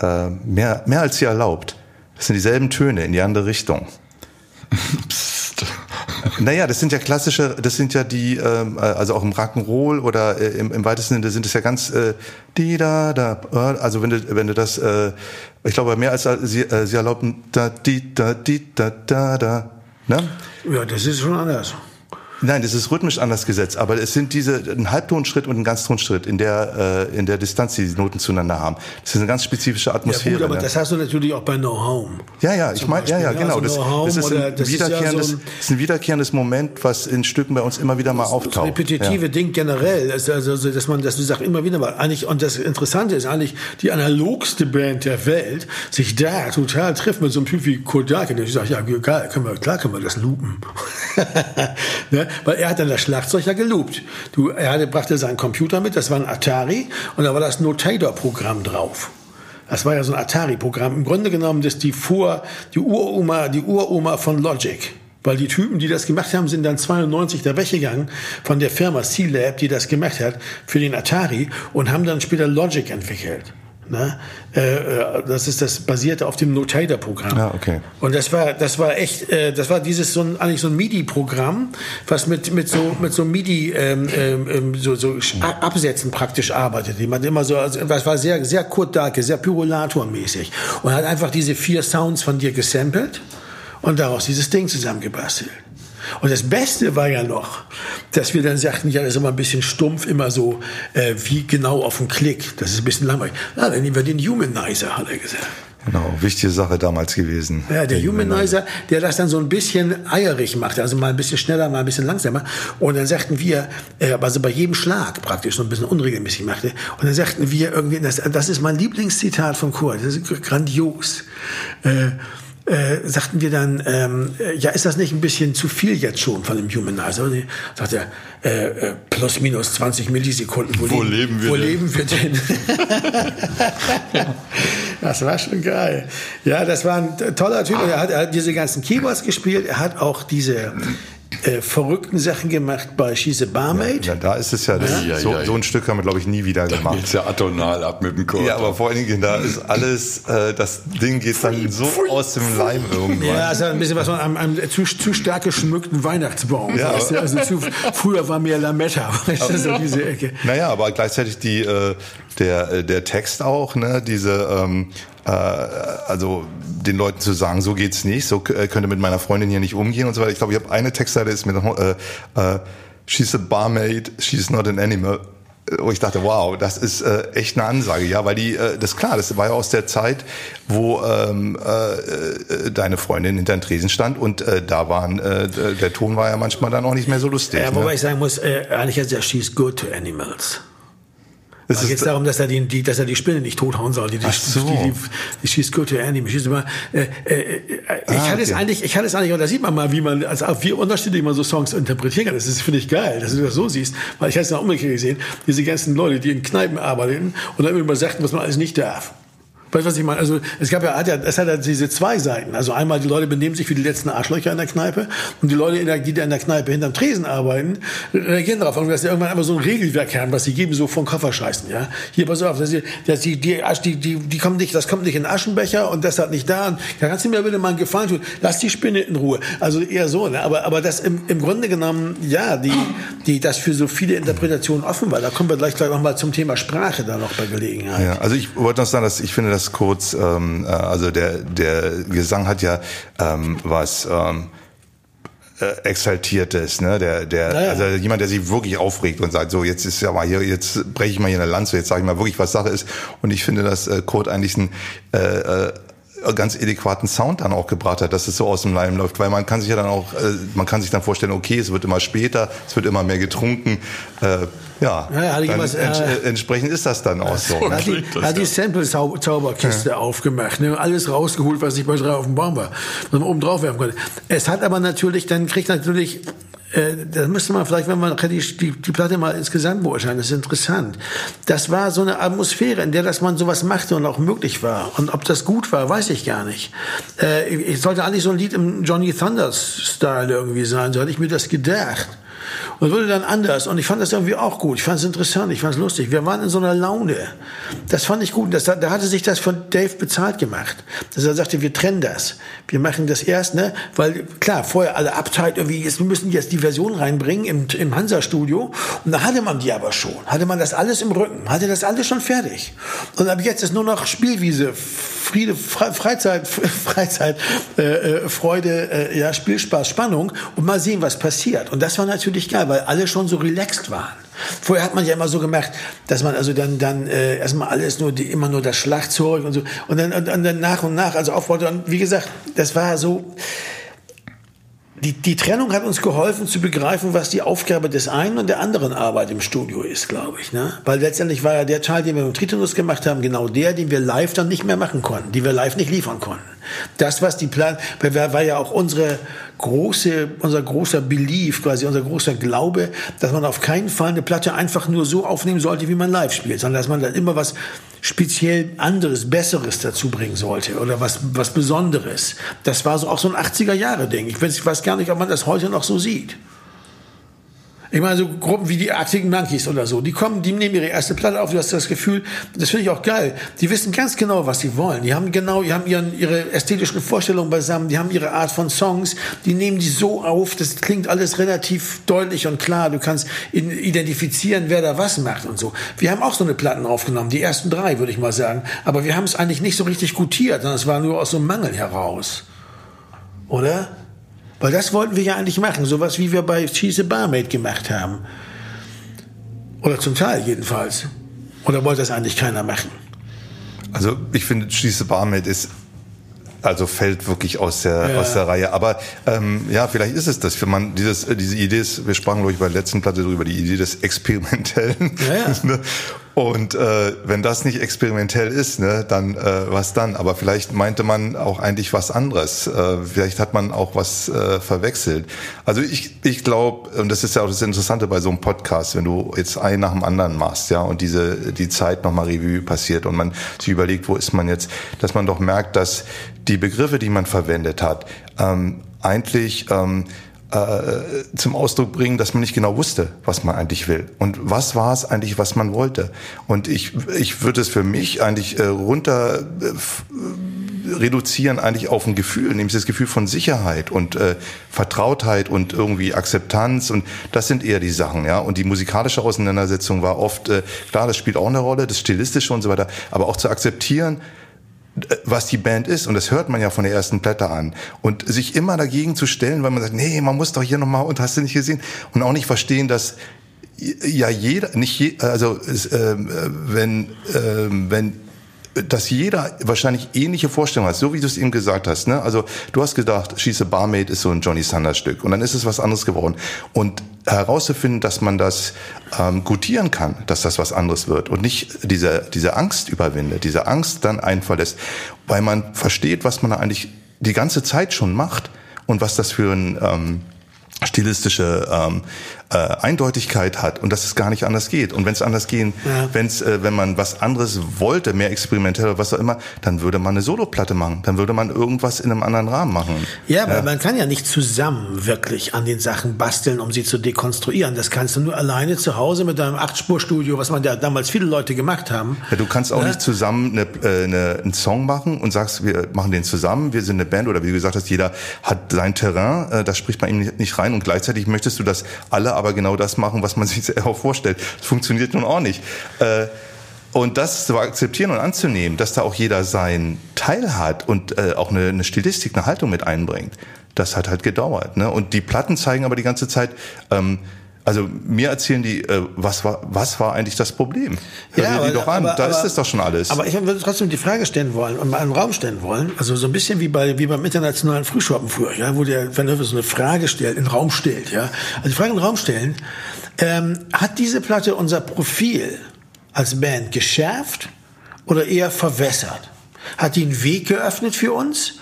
äh, mehr, mehr als sie erlaubt. Das sind dieselben Töne in die andere Richtung. Psst. Naja, das sind ja klassische, das sind ja die, ähm, äh, also auch im Rock'n'Roll oder äh, im, im weitesten Sinne sind es ja ganz äh, die da da. Äh, also wenn du wenn du das, äh, ich glaube mehr als sie, äh, sie erlauben da die da die da da da. Ne? Ja, das ist schon anders. Nein, das ist rhythmisch anders gesetzt, aber es sind diese ein Halbtonschritt und ein Ganztonschritt in der äh, in der Distanz, die die Noten zueinander haben. Das ist eine ganz spezifische Atmosphäre. Ja, gut, aber ne? das hast du natürlich auch bei No Home. Ja, ja, ich meine, ja, ja, genau. Das, das, ist ein das wiederkehrendes, ist, ja so ein, ist ein wiederkehrendes Moment, was in Stücken bei uns immer wieder mal auftaucht. Das repetitive ja. Ding generell, also, also, dass man, dass du sagst immer wieder mal. Eigentlich und das Interessante ist eigentlich die analogste Band der Welt sich da total trifft mit so einem Typ wie Kodak. Und ich sage, ja, geil, können wir, klar können wir das loopen. ne? Weil er hat dann das Schlagzeug ja geloopt. Du, er hatte, brachte seinen Computer mit, das war ein Atari, und da war das Notator-Programm drauf. Das war ja so ein Atari-Programm. Im Grunde genommen das die Vor, die Uroma, die Uroma von Logic. Weil die Typen, die das gemacht haben, sind dann 92 da weggegangen von der Firma C-Lab, die das gemacht hat, für den Atari und haben dann später Logic entwickelt. Ne? Äh, äh, das ist das basierte auf dem Notator-Programm. Ja, okay. Und das war, das war echt, äh, das war dieses so ein, eigentlich so ein MIDI-Programm, was mit mit so mit so MIDI ähm, ähm, so, so Absätzen praktisch arbeitet. Man immer so, also, das war sehr sehr Kurt Darke, sehr Pyrolator-mäßig und hat einfach diese vier Sounds von dir gesampelt und daraus dieses Ding zusammengebastelt. Und das Beste war ja noch, dass wir dann sagten, ja, das ist immer ein bisschen stumpf, immer so äh, wie genau auf den Klick. Das ist ein bisschen langweilig. Na, dann nehmen wir den Humanizer, hat er gesagt. Genau, wichtige Sache damals gewesen. Ja, der Humanizer, der das dann so ein bisschen eierig machte, also mal ein bisschen schneller, mal ein bisschen langsamer. Und dann sagten wir, also bei jedem Schlag praktisch so ein bisschen unregelmäßig machte. Und dann sagten wir irgendwie, das, das ist mein Lieblingszitat von Kurt, das ist grandios. Äh, äh, sagten wir dann, ähm, äh, ja, ist das nicht ein bisschen zu viel jetzt schon von dem Humanizer? Und sagt er, äh, äh, plus minus 20 Millisekunden. Wo leben wir wo denn? leben wir denn? das war schon geil. Ja, das war ein toller Typ. Er hat, er hat diese ganzen Keyboards gespielt. Er hat auch diese äh, verrückten Sachen gemacht bei She's a Barmaid. Ja, da ist es ja, das, Ja, so, ja, so ein Stück haben wir, glaube ich, nie wieder Dann gemacht. geht's ja atonal ab mit dem Chor. Ja, aber vor allen Dingen, da ist alles, äh, das Ding geht dann so aus dem Leim irgendwann. Ja, es hat ein bisschen was von einem, einem zu, zu stark geschmückten Weihnachtsbaum. Ja, weißt du? also zu, früher war mehr Lametta, weißt du, so diese Ecke. Naja, aber gleichzeitig die, äh, der, äh, der Text auch, ne, diese, ähm, äh, also den Leuten zu sagen, so geht's nicht, so äh, könnte mit meiner Freundin hier nicht umgehen und so weiter. Ich glaube, ich habe eine Textseite, ist mit äh, äh, She's a barmaid, she's not an animal. Äh, Wo ich dachte, wow, das ist äh, echt eine Ansage, ja, weil die, äh, das ist klar, das war ja aus der Zeit, wo ähm, äh, äh, deine Freundin hinter den Tresen stand und äh, da waren, äh, der Ton war ja manchmal dann auch nicht mehr so lustig. Ja, wobei ne? ich sagen muss, äh, eigentlich heißt ja She's good to animals. Geht es ist, darum, dass er, die, die, dass er die Spinne nicht tothauen soll. Die, die, Ach so. die, die, die She's good to animals. She's immer, äh, äh, äh, ich Ah, hatte es okay. eigentlich, ich hatte es eigentlich, und da sieht man mal, wie man, also wie unterschiedlich man so Songs interpretieren kann. Das ist, finde ich, geil, dass du das so siehst. Weil ich hatte es auch umgekehrt gesehen, diese ganzen Leute, die in Kneipen arbeiten und dann immer sagten, was man alles nicht darf. Weißt du, was ich meine? Also, es gab ja, hat ja, es hat ja diese zwei Seiten. Also einmal, die Leute benehmen sich wie die letzten Arschlöcher in der Kneipe und die Leute, die da in der Kneipe hinterm Tresen arbeiten, reagieren darauf, dass sie irgendwann einfach so ein Regelwerk haben, was sie geben, so von Koffer scheißen, ja. Hier, pass auf, dass die, dass die, die, die, die, die kommen nicht, das kommt nicht in Aschenbecher und das hat nicht da. Und da kannst du mir bitte mal einen Gefallen tun. Lass die Spinne in Ruhe. Also eher so, ne? Aber, aber das im, im Grunde genommen, ja, die, die, das für so viele Interpretationen offen war. Da kommen wir gleich gleich noch zum Thema Sprache da noch bei Gelegenheit. Ja, also ich wollte noch sagen, dass ich finde das kurz, ähm, äh, also der der Gesang hat ja ähm, was ähm, äh, exaltiertes, ne? Der der Ja, ja. also jemand, der sich wirklich aufregt und sagt, so jetzt ist ja mal hier, jetzt breche ich mal hier eine Lanze, jetzt sage ich mal wirklich, was Sache ist. Und ich finde, dass äh, Kurt eigentlich ein äh, äh, ganz adäquaten Sound dann auch gebracht hat, dass es so aus dem Leim läuft, weil man kann sich ja dann auch, äh, man kann sich dann vorstellen, okay, es wird immer später, es wird immer mehr getrunken, äh, ja, Ja, ja, äh, ents äh, entsprechend ist das dann auch so. Er hat die, hat die ja. Sample-Zauberkiste aufgemacht, ne? alles rausgeholt, was ich bei drei auf dem Baum war, was man oben drauf werfen konnte. Es hat aber natürlich, dann kriegt natürlich, äh, da müsste man vielleicht, wenn man die, die, die Platte mal insgesamt beurteilen, das ist interessant. Das war so eine Atmosphäre, in der dass man sowas machte und auch möglich war. Und ob das gut war, weiß ich gar nicht. Äh, ich sollte eigentlich so ein Lied im Johnny Thunders-Style irgendwie sein, so hatte ich mir das gedacht. Und wurde dann anders. Und ich fand das irgendwie auch gut. Ich fand es interessant. Ich fand es lustig. Wir waren in so einer Laune. Das fand ich gut. Das, da hatte sich das von Dave bezahlt gemacht. Dass er sagte, wir trennen das. Wir machen das erst, ne? Weil, klar, vorher alle Uptight irgendwie, jetzt, wir müssen jetzt die Version reinbringen im, im Hansa-Studio. Und da hatte man die aber schon. Hatte man das alles im Rücken. Hatte das alles schon fertig. Und ab jetzt ist nur noch Spielwiese. Friede, Fre Freizeit, Freizeit, äh, äh, Freude, äh, ja, Spielspaß, Spannung und mal sehen, was passiert. Und das war natürlich geil, weil alle schon so relaxed waren. Vorher hat man ja immer so gemacht, dass man also dann dann äh, erstmal alles nur die, immer nur das Schlagzeug und so und dann, und, und dann nach und nach also aufbaute und wie gesagt, das war so die, die Trennung hat uns geholfen zu begreifen, was die Aufgabe des einen und der anderen Arbeit im Studio ist, glaube ich. Ne? Weil letztendlich war ja der Teil, den wir mit Tritonus gemacht haben, genau der, den wir live dann nicht mehr machen konnten, die wir live nicht liefern konnten. Das, was die Plan, war, ja auch unsere große, unser großer Belief, quasi unser großer Glaube, dass man auf keinen Fall eine Platte einfach nur so aufnehmen sollte, wie man live spielt, sondern dass man dann immer was speziell anderes, besseres dazu bringen sollte oder was, was Besonderes. Das war so auch so ein 80er Jahre Ding. Ich weiß gar nicht, ob man das heute noch so sieht. Ich meine, so Gruppen wie die Arctic Monkeys oder so, die kommen, die nehmen ihre erste Platte auf, du hast das Gefühl, das finde ich auch geil. Die wissen ganz genau, was sie wollen. Die haben genau, die haben ihren, ihre ästhetischen Vorstellungen beisammen, die haben ihre Art von Songs, die nehmen die so auf, das klingt alles relativ deutlich und klar. Du kannst identifizieren, wer da was macht und so. Wir haben auch so eine Platten aufgenommen, die ersten drei, würde ich mal sagen. Aber wir haben es eigentlich nicht so richtig gutiert, sondern es war nur aus so einem Mangel heraus. Oder? Weil das wollten wir ja eigentlich machen, sowas wie wir bei She's a Barmaid gemacht haben. Oder zum Teil jedenfalls. Oder wollte das eigentlich keiner machen? Also ich finde, Schieße Barmaid ist also fällt wirklich aus der ja. aus der Reihe. Aber ähm, ja, vielleicht ist es das, wenn man dieses äh, diese Idee ist. Wir sprachen glaube ich bei der letzten Platte darüber die Idee des experimentellen. Ja, ja. Und äh, wenn das nicht experimentell ist, ne, dann äh, was dann? Aber vielleicht meinte man auch eigentlich was anderes. Äh, vielleicht hat man auch was äh, verwechselt. Also ich, ich glaube, und das ist ja auch das Interessante bei so einem Podcast, wenn du jetzt einen nach dem anderen machst, ja, und diese die Zeit nochmal Revue passiert und man sich überlegt, wo ist man jetzt, dass man doch merkt, dass die Begriffe, die man verwendet hat, ähm, eigentlich ähm, äh, zum Ausdruck bringen, dass man nicht genau wusste, was man eigentlich will und was war es eigentlich, was man wollte. Und ich, ich würde es für mich eigentlich äh, runter äh, reduzieren eigentlich auf ein Gefühl, nämlich das Gefühl von Sicherheit und äh, Vertrautheit und irgendwie Akzeptanz und das sind eher die Sachen, ja. Und die musikalische Auseinandersetzung war oft äh, klar, das spielt auch eine Rolle, das stilistische und so weiter, aber auch zu akzeptieren, was die Band ist und das hört man ja von der ersten Platte an. Und sich immer dagegen zu stellen, weil man sagt, nee, man muss doch hier nochmal und hast du nicht gesehen? Und auch nicht verstehen, dass ja jeder nicht je, also äh, wenn äh, wenn dass jeder wahrscheinlich ähnliche Vorstellungen hat, so wie du es eben gesagt hast. Ne? Also du hast gedacht, Schieße Barmaid ist so ein Johnny Sanders Stück und dann ist es was anderes geworden. Und herauszufinden, dass man das ähm, gutieren kann, dass das was anderes wird und nicht diese, diese Angst überwindet, diese Angst dann einen verlässt, weil man versteht, was man eigentlich die ganze Zeit schon macht und was das für ein ähm, stilistische ähm, äh, Eindeutigkeit hat und dass es gar nicht anders geht. Und wenn es anders gehen, ja. wenn's, äh, wenn man was anderes wollte, mehr experimentell oder was auch immer, dann würde man eine Soloplatte machen. Dann würde man irgendwas in einem anderen Rahmen machen. Ja, ja. man kann ja nicht zusammen wirklich an den Sachen basteln, um sie zu dekonstruieren. Das kannst du nur alleine zu Hause mit deinem Achtspurstudio, was man ja damals viele Leute gemacht haben. Ja, du kannst auch nicht zusammen eine, äh, eine, einen Song machen und sagst, wir machen den zusammen, wir sind eine Band oder wie du gesagt hast, jeder hat sein Terrain, äh, da spricht man ihm nicht rein und gleichzeitig möchtest du, dass alle aber genau das machen, was man sich auch vorstellt. Das funktioniert nun auch nicht. Äh, und das zu akzeptieren und anzunehmen, dass da auch jeder seinen Teil hat und äh, auch eine, eine Stilistik, eine Haltung mit einbringt, das hat halt gedauert. Ne? Und die Platten zeigen aber die ganze Zeit, ähm, also mir erzählen die, äh, was war, was war eigentlich das Problem? Hör ja, dir die doch an, aber, da aber, ist es doch schon alles. Aber ich würde trotzdem die Frage stellen wollen und mal einen Raum stellen wollen. Also so ein bisschen wie bei wie beim internationalen Frühschoppen früher, ja, wo der Van Höfe so eine Frage stellt, in den Raum stellt, ja. Also die Frage in den Raum stellen, ähm, hat diese Platte unser Profil als Band geschärft oder eher verwässert? Hat die einen Weg geöffnet für uns?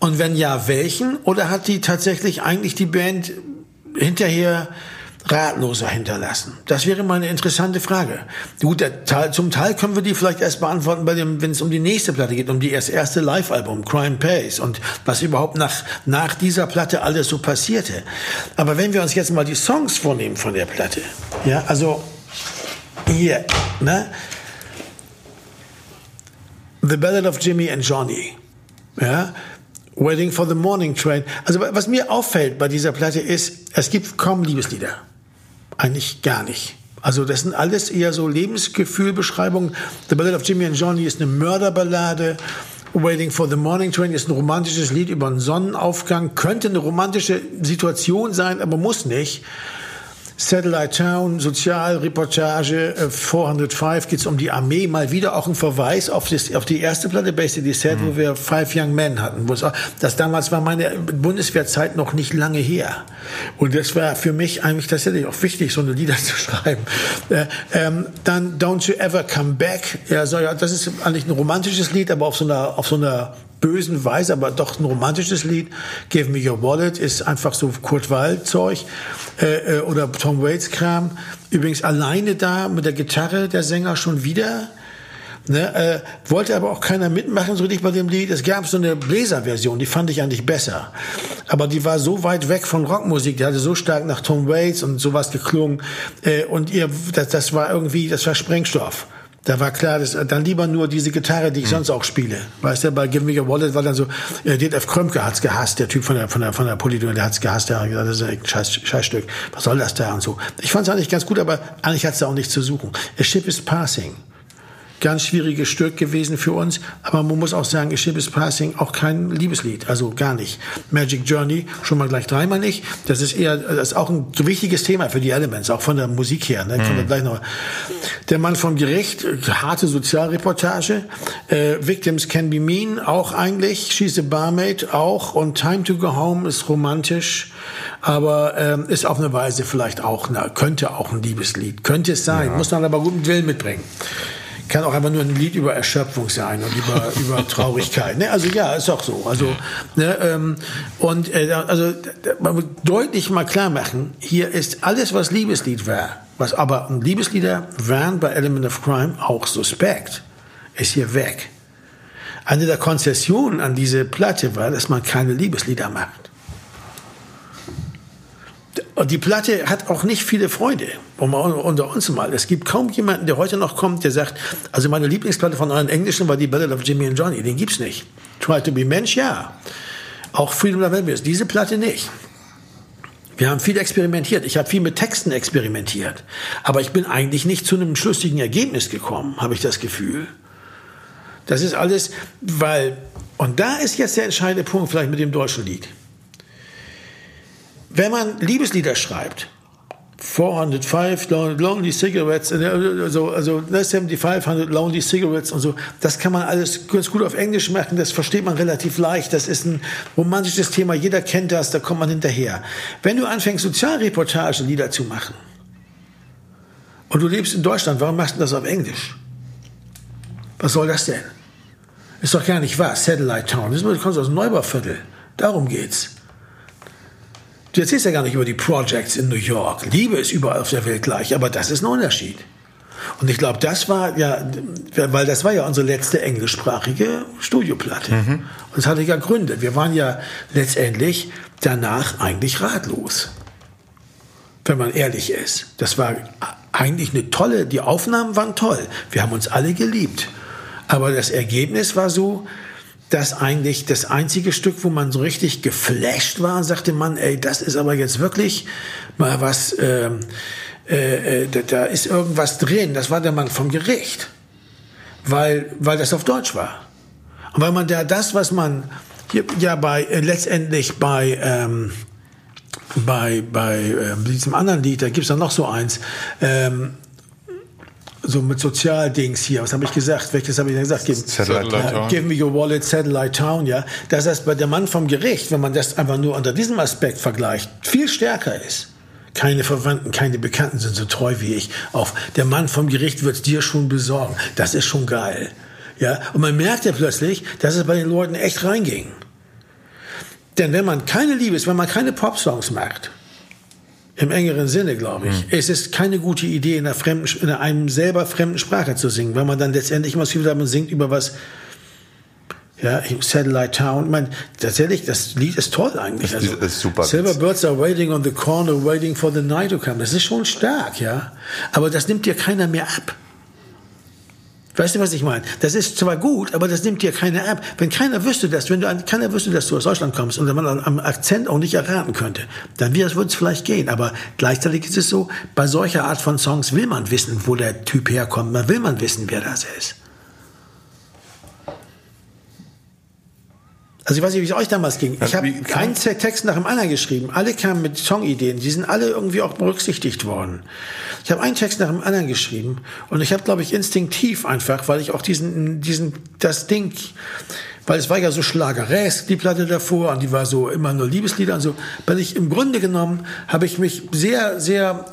Und wenn ja, welchen? Oder hat die tatsächlich eigentlich die Band hinterher ratloser hinterlassen? Das wäre mal eine interessante Frage. Gut, Teil, zum Teil können wir die vielleicht erst beantworten, bei dem, wenn es um die nächste Platte geht, um die das erste Live-Album, Crime Pays, und was überhaupt nach, nach dieser Platte alles so passierte. Aber wenn wir uns jetzt mal die Songs vornehmen von der Platte, ja, also hier, ne? The Ballad of Jimmy and Johnny, ja, Waiting for the Morning Train. Also was mir auffällt bei dieser Platte ist, es gibt kaum Liebeslieder. Eigentlich gar nicht. Also das sind alles eher so Lebensgefühlbeschreibungen. The Ballad of Jimmy and Johnny ist eine Mörderballade. Waiting for the Morning Train ist ein romantisches Lied über einen Sonnenaufgang. Könnte eine romantische Situation sein, aber muss nicht. Satellite Town, Sozialreportage, 405 geht es um die Armee, mal wieder auch ein Verweis auf, das, auf die erste Platte Basically Sad, mhm. wo wir Five Young Men hatten. Wo es auch, das damals war meine Bundeswehrzeit noch nicht lange her. Und das war für mich eigentlich tatsächlich auch wichtig, so eine Lieder zu schreiben. Äh, ähm, dann Don't You Ever Come Back. Ja, so, ja, das ist eigentlich ein romantisches Lied, aber auf so einer, auf so einer bösen Weise, aber doch ein romantisches Lied. Give Me Your Wallet ist einfach so Kurt Wald Zeug äh, äh, oder Tom Waits Kram. Übrigens alleine da mit der Gitarre der Sänger schon wieder. Ne, äh, wollte aber auch keiner mitmachen so richtig bei dem Lied. Es gab so eine Bläserversion, die fand ich eigentlich besser. Aber die war so weit weg von Rockmusik, die hatte so stark nach Tom Waits und sowas geklungen. Äh, und ihr, das, das war irgendwie, das war Sprengstoff. Da war klar, dass dann lieber nur diese Gitarre, die ich hm. sonst auch spiele. Weißt du, bei Give Me Your Wallet war dann so, äh, DF Krömke hat's gehasst, der Typ von der, von der, von der Politik, der hat's gehasst, der hat gesagt, das ist ein Scheiß, Scheißstück. Was soll das da und so. Ich fand's eigentlich ganz gut, aber eigentlich hat's da auch nichts zu suchen. A Ship is Passing. Ganz schwieriges Stück gewesen für uns. Aber man muss auch sagen, A Ship is Passing auch kein Liebeslied. Also gar nicht. Magic Journey schon mal gleich dreimal nicht. Das ist eher, das ist auch ein wichtiges Thema für die Elements, auch von der Musik her. Ne? Mhm. gleich noch. Der Mann vom Gericht, harte Sozialreportage. Äh, Victims Can Be Mean, auch eigentlich. She's a Barmaid, auch. Und Time to Go Home ist romantisch aber ähm, ist auf eine Weise vielleicht auch, na, könnte auch ein Liebeslied, könnte es sein, ja. muss man aber guten Willen mitbringen. Kann auch einfach nur ein Lied über Erschöpfung sein und über, über Traurigkeit. Ne? Also ja, ist auch so. Also ne, ähm, und äh, also man muss deutlich mal klar machen: Hier ist alles, was Liebeslied war, was aber Liebeslieder waren bei Element of Crime auch suspekt, ist hier weg. Eine der Konzessionen an diese Platte war, dass man keine Liebeslieder macht. Die Platte hat auch nicht viele Freunde, unter uns mal. Es gibt kaum jemanden, der heute noch kommt, der sagt, also meine Lieblingsplatte von euren Englischen war die Ballad of Jimmy and Johnny. Den gibt's nicht. Try to be Mensch, ja. Auch Freedom of Elvis, diese Platte nicht. Wir haben viel experimentiert. Ich habe viel mit Texten experimentiert. Aber ich bin eigentlich nicht zu einem schlüssigen Ergebnis gekommen, habe ich das Gefühl. Das ist alles, weil, und da ist jetzt der entscheidende Punkt vielleicht mit dem deutschen Lied. Wenn man Liebeslieder schreibt, 405 Lonely Cigarettes, also, also 7500 Lonely Cigarettes und so, das kann man alles ganz gut auf Englisch machen, das versteht man relativ leicht, das ist ein romantisches Thema, jeder kennt das, da kommt man hinterher. Wenn du anfängst, Sozialreportage-Lieder zu machen und du lebst in Deutschland, warum machst du das auf Englisch? Was soll das denn? Ist doch gar nicht wahr, Satellite Town, du kommst aus dem Neubauviertel, darum geht's. Du erzählst ja gar nicht über die Projects in New York. Liebe ist überall auf der Welt gleich, aber das ist ein Unterschied. Und ich glaube, das war ja, weil das war ja unsere letzte englischsprachige Studioplatte. Mhm. Und das hatte ja Gründe. Wir waren ja letztendlich danach eigentlich ratlos. Wenn man ehrlich ist. Das war eigentlich eine tolle, die Aufnahmen waren toll. Wir haben uns alle geliebt. Aber das Ergebnis war so, das eigentlich das einzige Stück, wo man so richtig geflasht war, sagte man, ey, das ist aber jetzt wirklich mal was, ähm, äh, äh, da ist irgendwas drin. Das war der Mann vom Gericht, weil, weil das auf Deutsch war. Und weil man da das, was man hier, ja bei äh, letztendlich bei ähm, bei bei äh, diesem anderen Lied, da gibt's dann noch so eins. Ähm, so mit Sozialdings hier, was habe ich gesagt? Welches habe ich denn gesagt? Give, Satellite ja, Town. Give me your wallet, Satellite Town, ja. Das heißt, bei der Mann vom Gericht, wenn man das einfach nur unter diesem Aspekt vergleicht, viel stärker ist. Keine Verwandten, keine Bekannten sind so treu wie ich. Auf der Mann vom Gericht wird es dir schon besorgen. Das ist schon geil. Ja, und man merkt ja plötzlich, dass es bei den Leuten echt reinging. Denn wenn man keine Liebes, wenn man keine Popsongs macht, im engeren Sinne, glaube ich. Mhm. Es ist keine gute Idee, in einer, fremden, in einem selber fremden Sprache zu singen, weil man dann letztendlich immer das Gefühl hat, man singt über was, ja, Satellite Town. Ich meine, tatsächlich, das Lied ist toll eigentlich. Das, also, ist super. Silver Birds are waiting on the corner, waiting for the night to come. Das ist schon stark, ja. Aber das nimmt dir keiner mehr ab. Weißt du, was ich meine? Das ist zwar gut, aber das nimmt dir keiner ab. Wenn keiner wüsste das, wenn du keiner wüsste, dass du aus Deutschland kommst und man am Akzent auch nicht erraten könnte, dann würde es vielleicht gehen. Aber gleichzeitig ist es so, bei solcher Art von Songs will man wissen, wo der Typ herkommt. Man will man wissen, wer das ist. Also ich weiß nicht, wie es euch damals ging. Ich habe keinen Text nach dem anderen geschrieben. Alle kamen mit Songideen. Die sind alle irgendwie auch berücksichtigt worden. Ich habe einen Text nach dem anderen geschrieben und ich habe, glaube ich, instinktiv einfach, weil ich auch diesen, diesen, das Ding, weil es war ja so schlageresk, die Platte davor, und die war so immer nur Liebeslieder und so, weil ich im Grunde genommen habe ich mich sehr, sehr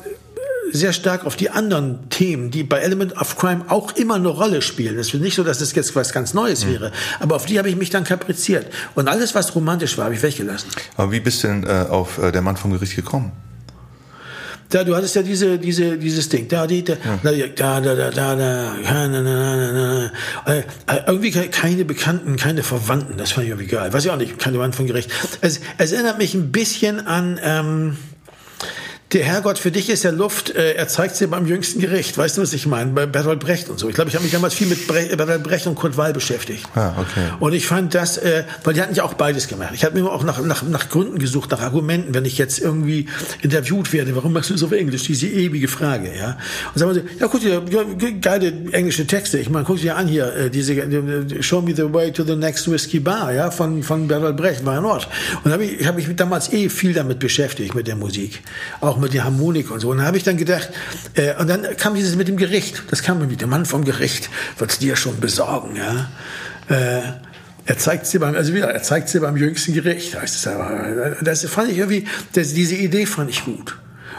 sehr stark auf die anderen Themen, die bei Element of Crime auch immer eine Rolle spielen. Es ist nicht so, dass das jetzt was ganz Neues mhm. wäre, aber auf die habe ich mich dann kapriziert. Und alles, was romantisch war, habe ich weggelassen. Aber wie bist du denn äh, auf äh, der Mann vom Gericht gekommen? Da, du hattest ja diese, diese, dieses Ding. Da, die, da, da, da, da, da, da, da, na, na, na, na. Äh, irgendwie keine Bekannten, keine Verwandten. Das fand ich irgendwie geil. Weiß ich auch nicht, keine Mann vom Gericht. Es, es erinnert mich ein bisschen an, ähm, Der Herrgott für dich ist ja Luft, äh, er zeigt sie beim jüngsten Gericht. Weißt du, was ich meine? Bei Bertolt Brecht und so. Ich glaube, ich habe mich damals viel mit Bre Bertolt Brecht und Kurt Weil beschäftigt. Ah, okay. Und ich fand das, äh, weil die hatten ja auch beides gemacht. Ich habe mir auch nach, nach, nach Gründen gesucht, nach Argumenten, wenn ich jetzt irgendwie interviewt werde. Warum machst du so auf Englisch? Diese ewige Frage, ja. Und sagen wir so, ja, guck dir, ja, geile englische Texte. Ich meine, guck dir an hier, äh, diese äh, Show Me the Way to the Next Whiskey Bar, ja, von, von Bertolt Brecht, war ein Ort. Und habe ich, ich habe mich damals eh viel damit beschäftigt, mit der Musik. Auch mit der Harmonik und so. Und da habe ich dann gedacht, äh, und dann kam dieses mit dem Gericht. Das kam mit dem Mann vom Gericht, wird's dir schon besorgen, ja. Äh, er zeigt sie beim, also wieder, er zeigt sie beim jüngsten Gericht. Heißt es aber. Das fand ich irgendwie, das, diese Idee fand ich gut.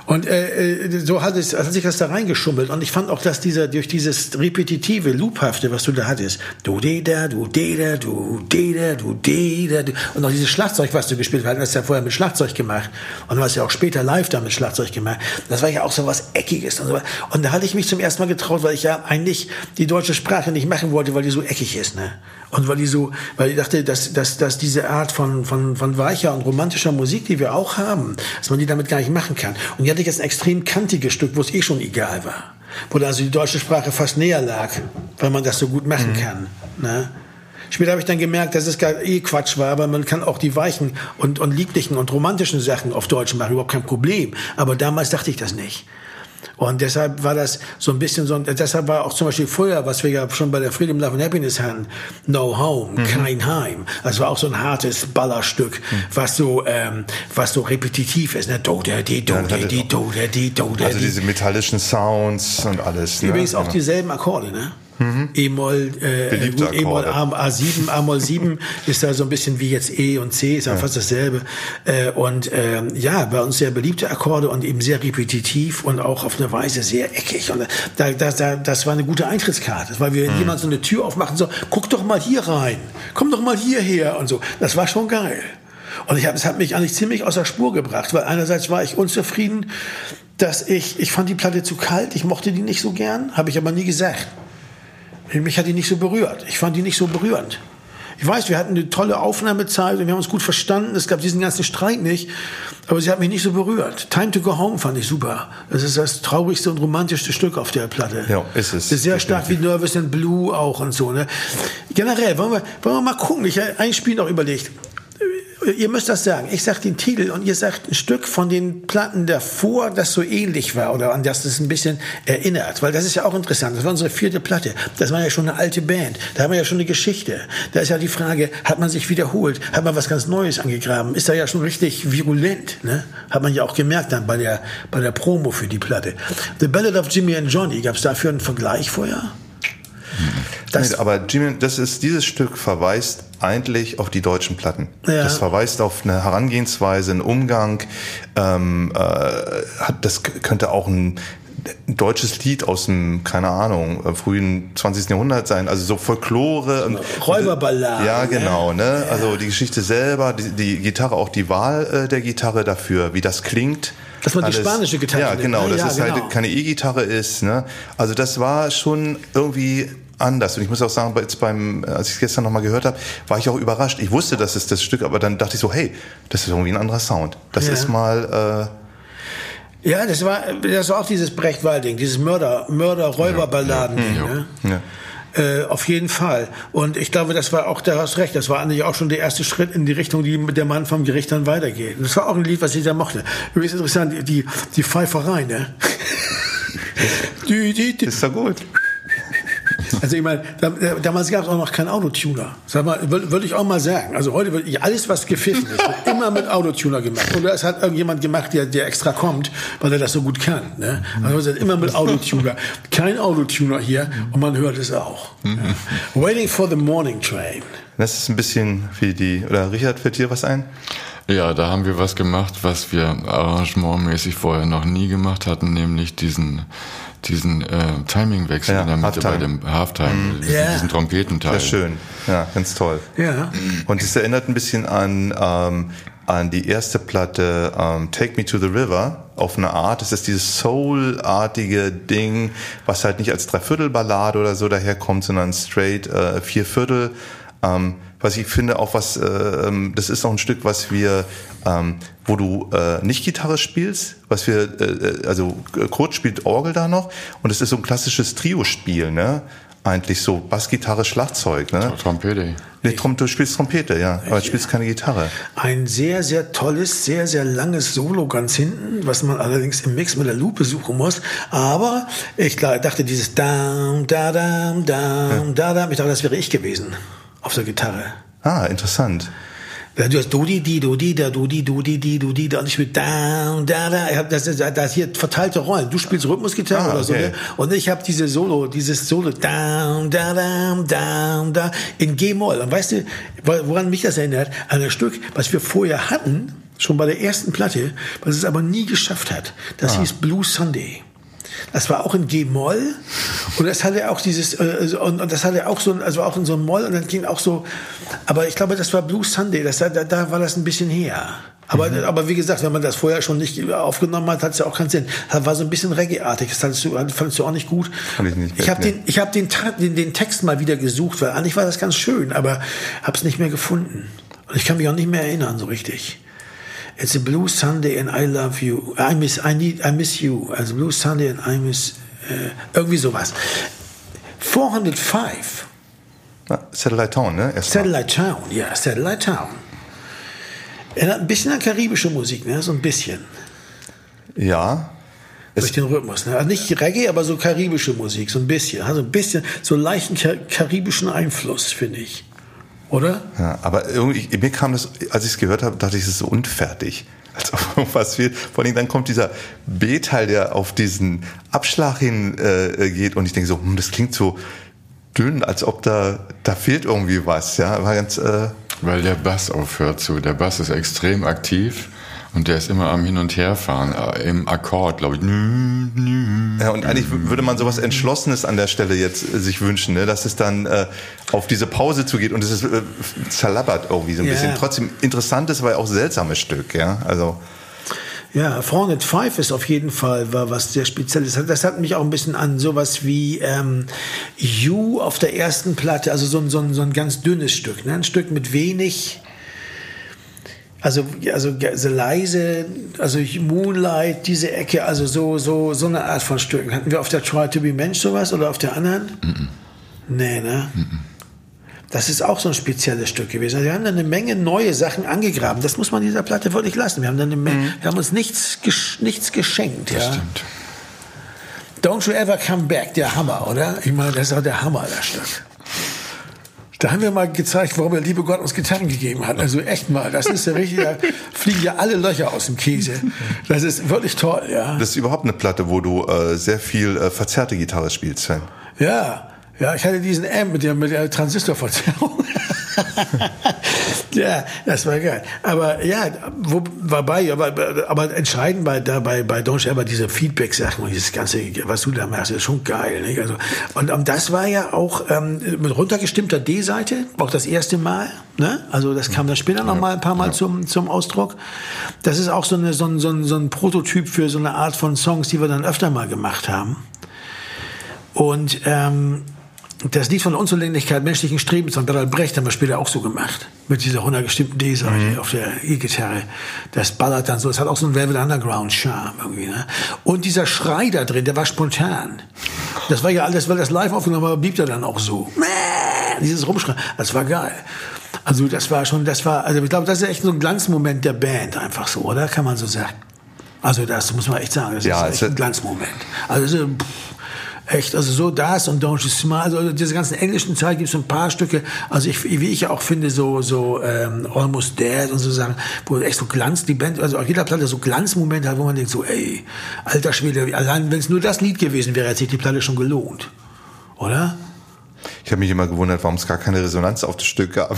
Und äh, äh, so hat, es, hat sich das da reingeschummelt. Und ich fand auch, dass dieser durch dieses repetitive, loophafte, was du da hattest, du de da, du de da, du de da, du de da, und auch dieses Schlagzeug, was du gespielt hast, hast ja vorher mit Schlagzeug gemacht und du hast ja auch später live da mit Schlagzeug gemacht. Das war ja auch so was Eckiges und so. Und da hatte ich mich zum ersten Mal getraut, weil ich ja eigentlich die deutsche Sprache nicht machen wollte, weil die so eckig ist, ne? Und weil die so, weil ich dachte, dass, dass, dass diese Art von, von, von weicher und romantischer Musik, die wir auch haben, dass man die damit gar nicht machen kann. Und hier hatte ich jetzt ein extrem kantiges Stück, wo es eh schon egal war. Wo also die deutsche Sprache fast näher lag, weil man das so gut machen kann. Ne? Später habe ich dann gemerkt, dass es gar eh Quatsch war, aber man kann auch die weichen und, und lieblichen und romantischen Sachen auf Deutsch machen, überhaupt kein Problem. Aber damals dachte ich das nicht. Und deshalb war das so ein bisschen so, deshalb war auch zum Beispiel vorher, was wir ja schon bei der Freedom, Love and Happiness hatten, No Home, kein Heim. Das war auch so ein hartes Ballerstück, was so, ähm, was so repetitiv ist, ne? Do, da, di, do, Ja, da, das hatte di, do, da, di, do, da, Also di. diese metallischen Sounds und alles. Ne? Übrigens auch Ja. dieselben Akkorde, ne? E-Moll, äh, gut, E-Moll, Akkorde. A, A7, A-Moll 7 ist da so ein bisschen wie jetzt E und C, ist ja fast dasselbe. Äh, und ähm, ja, bei uns sehr beliebte Akkorde und eben sehr repetitiv und auch auf eine Weise sehr eckig. Und da, da, da, das war eine gute Eintrittskarte, weil wir jemand so eine Tür aufmachen, so, guck doch mal hier rein, komm doch mal hierher und so. Das war schon geil. Und ich hab, es hat mich eigentlich ziemlich aus der Spur gebracht, weil einerseits war ich unzufrieden, dass ich, ich fand die Platte zu kalt, ich mochte die nicht so gern, habe ich aber nie gesagt. Mich hat die nicht so berührt. Ich fand die nicht so berührend. Ich weiß, wir hatten eine tolle Aufnahmezeit und wir haben uns gut verstanden. Es gab diesen ganzen Streit nicht. Aber sie hat mich nicht so berührt. Time to Go Home fand ich super. Das ist das traurigste und romantischste Stück auf der Platte. Ja, ist es. Ist sehr stark wie Nervous and Blue auch und so. Ne? Generell, wollen wir, wollen wir mal gucken. Ich habe ein Spiel noch überlegt. Ihr müsst das sagen. Ich sag den Titel und ihr sagt ein Stück von den Platten davor, das so ähnlich war oder an das es ein bisschen erinnert. Weil das ist ja auch interessant. Das war unsere vierte Platte. Das war ja schon eine alte Band. Da haben wir ja schon eine Geschichte. Da ist ja die Frage, hat man sich wiederholt? Hat man was ganz Neues angegraben? Ist da ja schon richtig virulent. Ne? Hat man ja auch gemerkt dann bei der, bei der Promo für die Platte. The Ballad of Jimmy and Johnny. Gab es dafür einen Vergleich vorher? Das, Nee, aber Jimmy, das ist, dieses Stück verweist eigentlich auf die deutschen Platten. Ja. Das verweist auf eine Herangehensweise, einen Umgang. Ähm, äh, hat, das könnte auch ein deutsches Lied aus dem, keine Ahnung, äh, frühen 20. Jahrhundert sein. Also so Folklore. und- Räuberballaden, Ja, ne? genau. Ne? Also die Geschichte selber, die, die Gitarre, auch die Wahl äh, der Gitarre dafür, wie das klingt. Dass man die spanische Gitarre Ja, nimmt, genau. ne? Dass Ja, es genau. halt keine E-Gitarre ist. Ne? Also das war schon irgendwie anders. Und ich muss auch sagen, bei- jetzt beim, als ich es gestern nochmal gehört habe, war ich auch überrascht. Ich wusste, das ist das Stück, aber dann dachte ich so, hey, das ist irgendwie ein anderer Sound. Das Ja. ist mal, Ja, das war, das war auch dieses Brecht-Wald-Ding, dieses Mörder, Mörder-Räuberballaden-Ding. Ne? äh, ja. Äh, auf jeden Fall. Und ich glaube, das war auch, da hast recht, das war eigentlich auch schon der erste Schritt in die Richtung, die der Mann vom Gericht dann weitergeht. Und das war auch ein Lied, was ich da mochte. Übrigens interessant, die- die, Pfeiferei, ne? die, die, die, ist doch gut. Also ich meine, da, da- damals gab es auch noch keinen Autotuner. Sag mal, würde würd ich auch mal sagen. Also heute wird ich- alles, was gepfiffen ist, wird immer mit Autotuner gemacht. Oder es hat irgendjemand gemacht, der, der extra kommt, weil er das so gut kann. Ne? Also es ist immer mit Autotuner. Kein Autotuner hier und man hört es auch. Ja. Waiting for the morning train. Das ist ein bisschen wie die, oder Richard, fällt dir was ein? Ja, da haben wir was gemacht, was wir arrangementmäßig vorher noch nie gemacht hatten, nämlich diesen diesen äh, Timingwechsel Ja, in der Mitte bei dem Halftime, diesen, Ja. diesen Trompetenteil. Sehr schön. Ja, ganz toll. Ja. Und es erinnert ein bisschen an, ähm, an die erste Platte ähm, Take Me to the River auf eine Art. Es ist dieses Soul-artige Ding, was halt nicht als Dreiviertelballade oder so daherkommt, sondern straight äh, Vierviertel Ähm, was ich finde, auch was, äh, ähm, das ist auch ein Stück, was wir, ähm, wo du äh, nicht Gitarre spielst, was wir, äh, also Kurt spielt Orgel da noch und es ist so ein klassisches Trio-Spiel, ne? Eigentlich so Bassgitarre, Schlagzeug, ne? Trompete. Nee, Trom du spielst Trompete, ja, aber du spielst keine Gitarre. Ein sehr, sehr tolles, sehr, sehr langes Solo ganz hinten, was man allerdings im Mix mit der Lupe suchen muss. Aber ich dachte, dieses Dam, da, dam, dam, da, dam, ich dachte, das wäre ich gewesen auf der Gitarre. Ah, interessant. Ja, Du hast Dodi, die, Dodi, da, Dodi, Dodi, die, Dodi, da und ich spiele da, da, da. Ich hab das, das, das hier verteilte Rollen. Du spielst Rhythmusgitarre Ah, oder so, okay. ne? Und ich habe diese Solo, dieses Solo, da, da, da, da, da, in G-Moll. Und weißt du, woran mich das erinnert? An ein Stück, was wir vorher hatten, schon bei der ersten Platte, was es aber nie geschafft hat. Das hieß Blue Sunday. Das war auch in G-Moll und das hatte auch dieses äh, und, und das hatte auch so ein- also auch in so einem Moll und dann ging auch so aber ich glaube das war Blue Sunday das da, da war das ein bisschen her aber, aber wie gesagt, wenn man das vorher schon nicht aufgenommen hat, hat es ja auch keinen Sinn. Das war so ein bisschen Reggae-artig. Das fandst du, fandst du auch nicht gut. Fand ich nicht Ich habe den, ich hab den, den, den Text mal wieder gesucht, weil eigentlich war das ganz schön, aber habe es nicht mehr gefunden. Und ich kann mich auch nicht mehr erinnern so richtig. It's a blue Sunday and I love you. I miss, I need, I miss you. Also blue Sunday and I miss, äh, irgendwie sowas. 405. Na, Satellite Town, ne? Erstmal. Satellite Town, ja, Satellite Town. Erinnert ein bisschen an karibische Musik, ne? So ein bisschen. Ja. Durch den Rhythmus. Ne? Also nicht Reggae, aber so karibische Musik, so ein bisschen. Also ein bisschen, so leichten ka karibischen Einfluss, finde ich. Oder? Ja, aber irgendwie, mir kam das, als ich es gehört habe, dachte ich, es ist so unfertig. Als ob irgendwas fehlt. Vor allem dann kommt dieser B-Teil, der auf diesen Abschlag hin äh, geht und ich denke so, hm, das klingt so dünn, als ob da, da fehlt irgendwie was. Ja, war ganz, äh, Weil der Bass aufhört zu. Der Bass ist extrem aktiv und der ist immer am Hin- und Herfahren. äh, Im Akkord, glaube ich. Ja, und eigentlich würde man sowas Entschlossenes an der Stelle jetzt äh, sich wünschen, ne? dass es dann äh, auf diese Pause zugeht und es ist äh, zerlabbert irgendwie so ein Ja. bisschen. Trotzdem interessantes, aber auch seltsames Stück, ja. Also, Ja, 405 ist auf jeden Fall war was sehr Spezielles. Das hat mich auch ein bisschen an sowas wie ähm, You auf der ersten Platte, also so ein, so ein, so ein ganz dünnes Stück, ne? ein Stück mit wenig, also, also so leise, also Moonlight, diese Ecke, also so, so, so eine Art von Stücken. Hatten wir auf der Try to be Mensch sowas oder auf der anderen? Nee, ne? Das ist auch so ein spezielles Stück gewesen. Also wir haben da eine Menge neue Sachen angegraben. Das muss man dieser Platte wirklich lassen. Wir haben, da eine Menge, wir haben uns nichts, gesch nichts geschenkt. Ja? Stimmt. Don't you ever come back, der Hammer, oder? Ich meine, das ist auch der Hammer, das Stück. Da haben wir mal gezeigt, warum der liebe Gott uns Gitarren gegeben hat. Also echt mal, das ist ja richtig, da fliegen ja alle Löcher aus dem Käse. Das ist wirklich toll, ja. das ist überhaupt eine Platte, wo du äh, sehr viel äh, verzerrte Gitarre spielst, Sven. Ja, ja, ich hatte diesen Amp mit der, mit der Transistorverzerrung. ja, das war geil. Aber ja, wo, wobei, aber, aber entscheidend bei, da, bei, You Ever diese Feedback-Sachen und dieses ganze, was du da machst, ist schon geil. Nicht? Also, und, und das war ja auch ähm, mit runtergestimmter D-Seite, auch das erste Mal. Ne? Also das kam dann später noch mal ein paar Mal zum, zum Ausdruck. Das ist auch so, eine, so, ein, so, ein, so ein Prototyp für so eine Art von Songs, die wir dann öfter mal gemacht haben. Und ähm, das Lied von der Unzulänglichkeit menschlichen Strebens von Bertolt Brecht haben wir später auch so gemacht. Mit dieser runtergestimmten D-Seite auf der E-Gitarre. Das ballert dann so. Es hat auch so einen Velvet Underground-Charme irgendwie. Ne? Und dieser Schrei da drin, der war spontan. Das war ja alles, weil das live aufgenommen war, blieb der dann auch so. Dieses Rumschreien. Das war geil. Also das war schon, das war, also ich glaube, das ist echt so ein Glanzmoment der Band einfach so, oder? Kann man so sagen. Also das muss man echt sagen. Das Ja, ist echt ein Glanzmoment. Also pff, echt, also so das und Don't You Smile, also diese ganzen englischen Zeit gibt es ein paar Stücke, also ich, wie ich auch finde, so, so ähm, Almost Dead und so Sachen, wo echt so Glanz, die Band, also auf jeder Platte so Glanzmomente hat, wo man denkt so, ey, alter Schwede, allein wenn es nur das Lied gewesen wäre, hätte sich die Platte schon gelohnt. Oder? Ich habe mich immer gewundert, warum es gar keine Resonanz auf das Stück gab.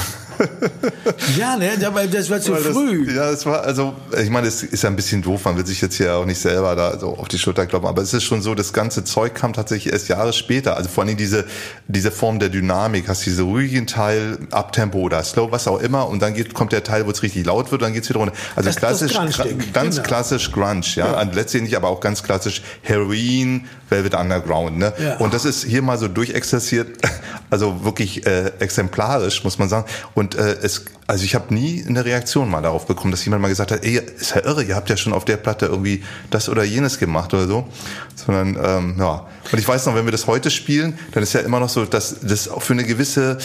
Ja, ne, aber das war zu das, früh. Ja, es war, also, ich meine, es ist ja ein bisschen doof, man will sich jetzt hier auch nicht selber da so auf die Schulter kloppen, aber es ist schon so, das ganze Zeug kam tatsächlich erst Jahre später. Also vor allem diese, diese Form der Dynamik, hast diese ruhigen Teil, Uptempo oder Slow, was auch immer, und dann geht, kommt der Teil, wo es richtig laut wird, und dann geht's wieder runter. Also Das- das klassisch, gra- ganz genau. klassisch Grunge, ja, Und letztendlich aber auch ganz klassisch Heroin, Velvet Underground, ne? Ja. Und das ist hier mal so durchexerziert, Also wirklich äh, exemplarisch, muss man sagen. Und äh, es, also ich habe nie eine Reaktion mal darauf bekommen, dass jemand mal gesagt hat, ey, ist ja irre, ihr habt ja schon auf der Platte irgendwie das oder jenes gemacht oder so. Sondern ähm, ja. Und ich weiß noch, wenn wir das heute spielen, dann ist ja immer noch so, dass das auch für eine gewisse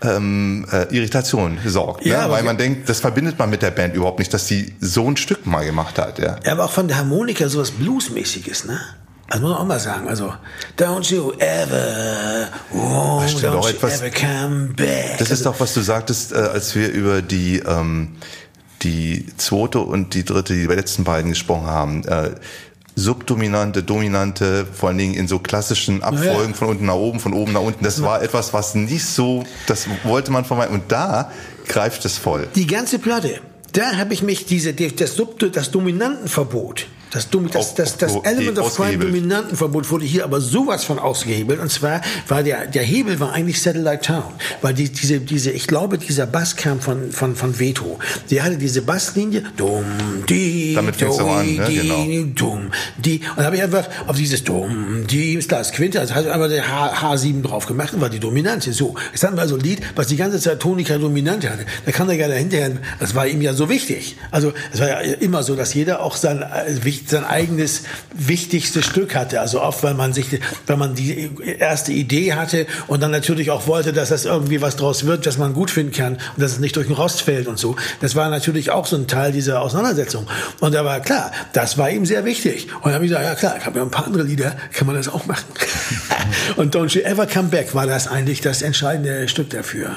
ähm, äh, Irritation sorgt. Ja, ne? Weil man denkt, das verbindet man mit der Band überhaupt nicht, dass die so ein Stück mal gemacht hat. Ja. Ja, aber auch von der Harmonika sowas Bluesmäßiges, ne? Also muss man auch mal sagen, also Don't you ever, oh, Das don't you etwas- ever come back. Das ist also, doch, was du sagtest, äh, als wir über die ähm, die zweite und die dritte, die letzten beiden gesprochen haben. Äh, subdominante, dominante, vor allen Dingen in so klassischen Abfolgen Ja. von unten nach oben, von oben nach unten. Das war etwas, was nicht so, das wollte man vermeiden. Und da greift es voll. die ganze Platte, da habe ich mich diese die- das Sub das Dominantenverbot, das das das, das Element of Crime. Dominantenverbot wurde hier aber sowas von ausgehebelt und zwar war der der Hebel war eigentlich Satellite Town, weil die, diese diese ich glaube dieser Bass kam von von von Veto. Der hatte diese Basslinie dumm die Damit fängt's auch an, ne? die, Genau. dumm die und habe ich einfach auf dieses dumm die das Quinte also hat einfach der H, H7 drauf gemacht und war die Dominante so jetzt hatten wir also ein Lied was die ganze Zeit Tonika Dominante hatte da kann der ja dahinterher das war ihm ja so wichtig also es war ja immer so dass jeder auch sein äh, sein eigenes wichtigstes Stück hatte. Also oft weil man sich wenn man die erste Idee hatte und dann natürlich auch wollte dass das irgendwie was draus wird dass man gut finden kann und dass es nicht durch den Rost fällt und so. Das war natürlich auch so ein Teil dieser Auseinandersetzung. Und da war klar das war ihm sehr wichtig. Und dann habe ich gesagt ja klar ich habe ja ein paar andere Lieder kann man das auch machen. Und Don't You Ever Come Back war das eigentlich das entscheidende Stück dafür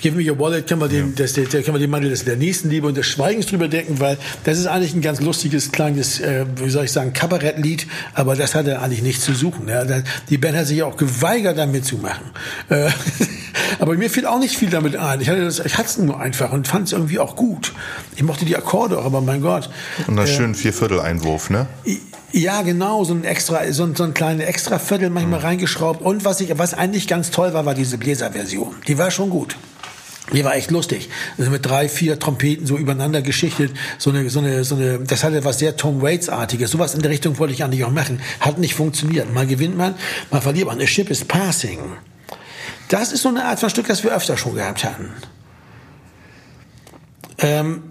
Give me your wallet, kann man den, das, der, kann man den Mantel des, der Nächstenliebe und des Schweigens drüber decken, weil das ist eigentlich ein ganz lustiges, kleines, äh, wie soll ich sagen, Kabarettlied, aber das hat er eigentlich nichts zu suchen. Ja. Die Band hat sich auch geweigert, da mitzumachen. Äh, aber mir fiel auch nicht viel damit ein. Ich hatte das, ich hatte es nur einfach und fand es irgendwie auch gut. Ich mochte die Akkorde auch, aber mein Gott. Und einen schönen Vierviertel-Einwurf, ne? Ja, genau, so ein extra, so ein, so ein kleines Extraviertel manchmal reingeschraubt. Und was ich, was eigentlich ganz toll war, war diese Bläserversion. Die war schon gut. Die war echt lustig. Also mit drei, vier Trompeten so übereinander geschichtet. So eine, so eine, so eine, das hatte was sehr Tom Waits-artiges. Sowas in der Richtung wollte ich eigentlich auch machen. Hat nicht funktioniert. Mal gewinnt man, mal verliert man. A ship is passing. Das ist so eine Art von Stück, das wir öfter schon gehabt hatten. Ähm,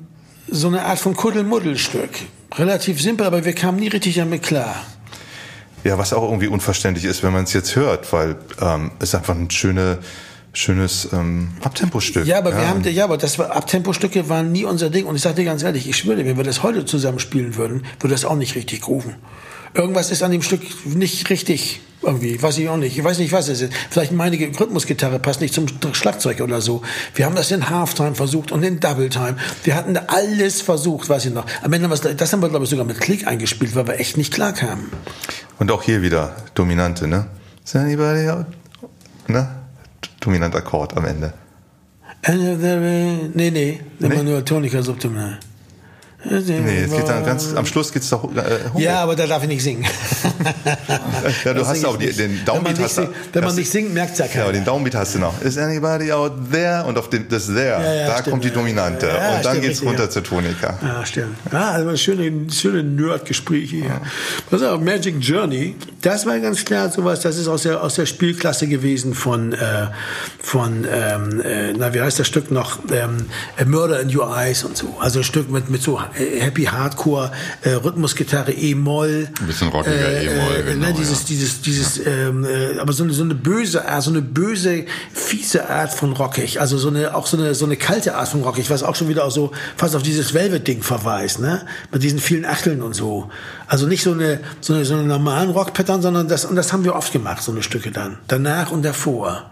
so eine Art von Kuddelmuddelstück. Relativ simpel, aber wir kamen nie richtig damit klar. Ja, was auch irgendwie unverständlich ist, wenn man es jetzt hört, weil ähm, es einfach ein schöne, schönes ähm, Abtempostück. Ja, aber wir haben, ja, aber das war, Abtempo-Stücke waren nie unser Ding. Und ich sag dir ganz ehrlich, ich schwöre, dir, wenn wir das heute zusammen spielen würden, würde das auch nicht richtig grooven. Irgendwas ist an dem Stück nicht richtig irgendwie, weiß ich auch nicht. Ich weiß nicht, was es ist. Vielleicht meine Rhythmusgitarre passt nicht zum Schlagzeug oder so. Wir haben das in Halftime versucht und in Double Time. Wir hatten alles versucht, weiß ich noch. Am Ende, was, das haben wir, glaube ich, sogar mit Klick eingespielt, weil wir echt nicht klar kamen. Und auch hier wieder Dominante, ne? Is anybody out? Ne? Dominanter Akkord am Ende. Nee, nee, immer Nee? nur Tonika Subdominal. Nee, es geht dann ganz, am Schluss geht's doch äh. Ja, aber da darf ich nicht singen. Ja, du Das hast auch die, den Wenn man Downbeat nicht, hast du. sing- wenn man das- nicht singt, merkt's ja Ja, keiner. aber den Downbeat hast du noch. Is anybody out there? Und auf den, das there, Ja, ja, da stimmt, kommt die ja. Dominante. Ja, und dann geht's richtig, runter ja. zur Tonika. Ja, stimmt. Ja, also schöne, schöne Nerd-Gespräche hier. Pass auf, Magic Journey, das war ganz klar sowas, das ist aus der, aus der Spielklasse gewesen von, äh, von ähm, äh, na, wie heißt das Stück noch? Ähm, A Murder in Your Eyes und so. Also ein Stück mit, mit so äh, Happy Hardcore, äh, Rhythmusgitarre, E-Moll. Ein bisschen rockiger E-Moll, genau, ne, dieses, ja. dieses, dieses, ähm, äh, aber so eine, so eine böse Art, so eine böse, fiese Art von rockig. Also so eine, auch so eine, so eine kalte Art von rockig, was auch schon wieder auch so fast auf dieses Velvet-Ding verweist, ne? Mit diesen vielen Achteln und so. Also nicht so eine, so eine, so eine normalen Rock-Pattern, sondern das, und das haben wir oft gemacht, so eine Stücke dann. Danach und davor.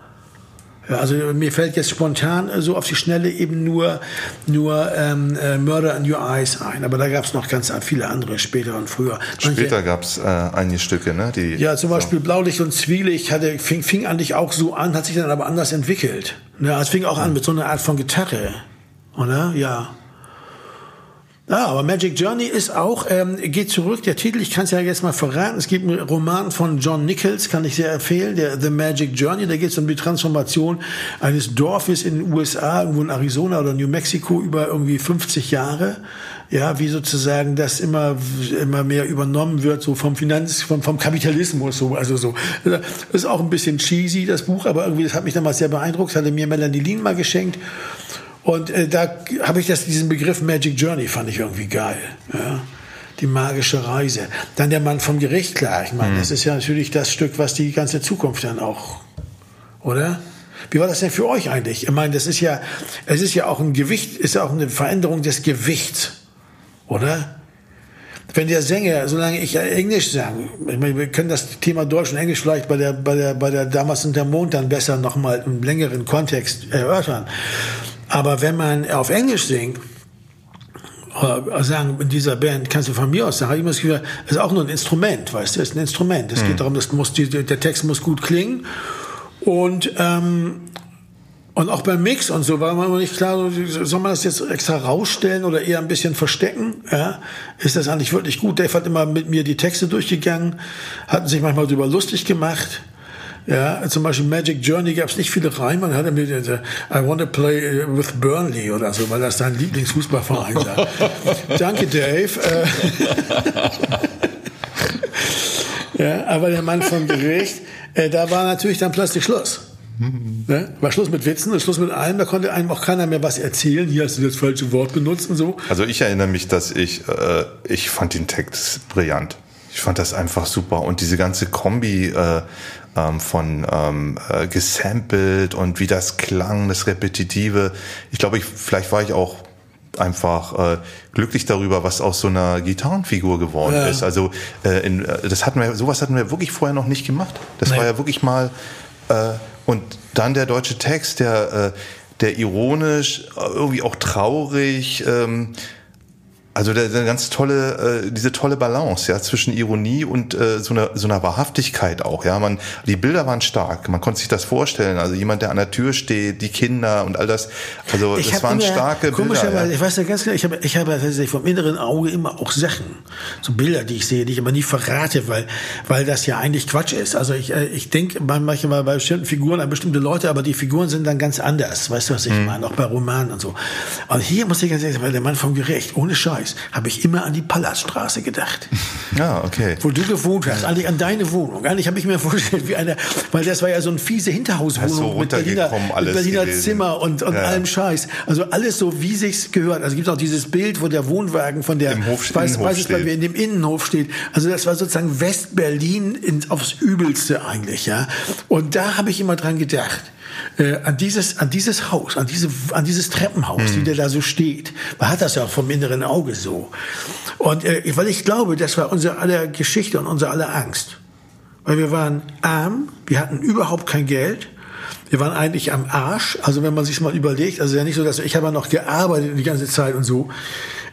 Ja, also mir fällt jetzt spontan äh, so auf die Schnelle eben nur, nur ähm, äh, Murder in Your Eyes ein. Aber da gab es noch ganz viele andere später und früher. Manche- Später gab's äh, einige Stücke, ne? Die, ja, zum Beispiel Blaulicht und Zwielicht hatte, fing, fing eigentlich auch so an, hat sich dann aber anders entwickelt. Ja, es fing auch an mit so einer Art von Gitarre. Oder? Ja. Ja, aber Magic Journey ist auch, ähm, geht zurück, der Titel, ich kann es ja jetzt mal verraten, es gibt einen Roman von John Nichols, kann ich sehr empfehlen, der The Magic Journey, da geht es um die Transformation eines Dorfes in den USA, irgendwo in Arizona oder New Mexico über irgendwie 50 Jahre. ja, wie sozusagen das immer, immer mehr übernommen wird, so vom Finanz, vom, vom Kapitalismus, so, also so. Ist auch ein bisschen cheesy, das Buch, aber irgendwie, das hat mich damals sehr beeindruckt, hatte mir Melanie Lean mal geschenkt. Und äh, da habe ich das, diesen Begriff Magic Journey fand ich irgendwie geil, ja. Die magische Reise. Dann der Mann vom Gericht, klar. Ich meine, mhm. das ist ja natürlich das Stück, was die ganze Zukunft dann auch, oder? Wie war das denn für euch eigentlich? Ich meine, das ist ja, es ist ja auch ein Gewicht, ist ja auch eine Veränderung des Gewichts, oder? Wenn der Sänger, solange ich Englisch sage, ich meine, wir können das Thema Deutsch und Englisch vielleicht bei der, bei der, bei der Damals und der Mond dann besser nochmal im längeren Kontext erörtern. Aber wenn man auf Englisch singt, oder sagen, in dieser Band kannst du von mir aus sagen, ich immer das Gefühl, es ist auch nur ein Instrument, weißt du, es ist ein Instrument. Es hm. geht darum, das muss, die, der Text muss gut klingen und, ähm, und auch beim Mix und so war man immer nicht klar, soll man das jetzt extra rausstellen oder eher ein bisschen verstecken? Ja? Ist das eigentlich wirklich gut? Dave hat immer mit mir die Texte durchgegangen, hatten sich manchmal darüber lustig gemacht. Ja, zum Beispiel Magic Journey gab es nicht viele Reime. Dann hat er mir I want to play with Burnley oder so, weil das sein Lieblingsfußballverein war. Danke, Dave. Äh, ja, aber der Mann vom Gericht äh, da war natürlich dann plötzlich Schluss. Ne? War Schluss mit Witzen und Schluss mit allem, da konnte einem auch keiner mehr was erzählen. Hier hast du das falsche Wort benutzt und so. Also ich erinnere mich, dass ich, äh, ich fand den Text brillant. Ich fand das einfach super. Und diese ganze Kombi äh, ähm, von ähm, äh, gesampelt und wie das klang, das Repetitive. Ich glaube, ich, vielleicht war ich auch einfach äh, glücklich darüber, was aus so einer Gitarrenfigur geworden ja. ist. Also äh, in, äh, das hatten wir, sowas hatten wir wirklich vorher noch nicht gemacht. Das Nein. war ja wirklich mal äh, und dann der deutsche Text, der äh, der ironisch, äh, irgendwie auch traurig, ähm, also der, der ganz tolle, äh, diese tolle Balance, ja, zwischen Ironie und äh, so einer so einer Wahrhaftigkeit auch, ja. Man, die Bilder waren stark, man konnte sich das vorstellen. Also jemand, der an der Tür steht, die Kinder und all das. Also ich das waren starke Bilder. Ja. Ich weiß ja ganz genau, ich habe, ich habe tatsächlich vom inneren Auge immer auch Sachen, so Bilder, die ich sehe, die ich aber nie verrate, weil, weil das ja eigentlich Quatsch ist. Also ich, äh, ich denke manchmal bei bestimmten Figuren an bestimmte Leute, aber die Figuren sind dann ganz anders. Weißt du, was ich hm. meine? Auch bei Romanen und so. Und hier muss ich ganz ehrlich sagen, der Mann vom Gericht, ohne Scheiß Weiß, habe ich immer an die Palaststraße gedacht. Ja, okay. Wo du gewohnt hast, eigentlich an deine Wohnung. Eigentlich habe ich mir vorgestellt, wie eine, weil das war ja so ein fiese Hinterhauswohnung so mit Berliner, mit Berliner Zimmer und, und ja. allem Scheiß. Also alles so, wie sich's gehört. Also es gibt auch dieses Bild, wo der Wohnwagen von der weiß, weiß es, in dem Innenhof steht. Also das war sozusagen West-Berlin aufs Übelste eigentlich, ja. Und da habe ich immer dran gedacht äh, an dieses, an dieses Haus, an diese, an dieses Treppenhaus, mhm. wie der da so steht. Man hat das ja vom inneren Auge so. Und äh, weil ich glaube, das war unsere aller Geschichte und unsere aller Angst. Weil wir waren arm, wir hatten überhaupt kein Geld. Wir waren eigentlich am Arsch. Also wenn man sich mal überlegt, also ja nicht so, dass ich habe ja noch gearbeitet die ganze Zeit und so.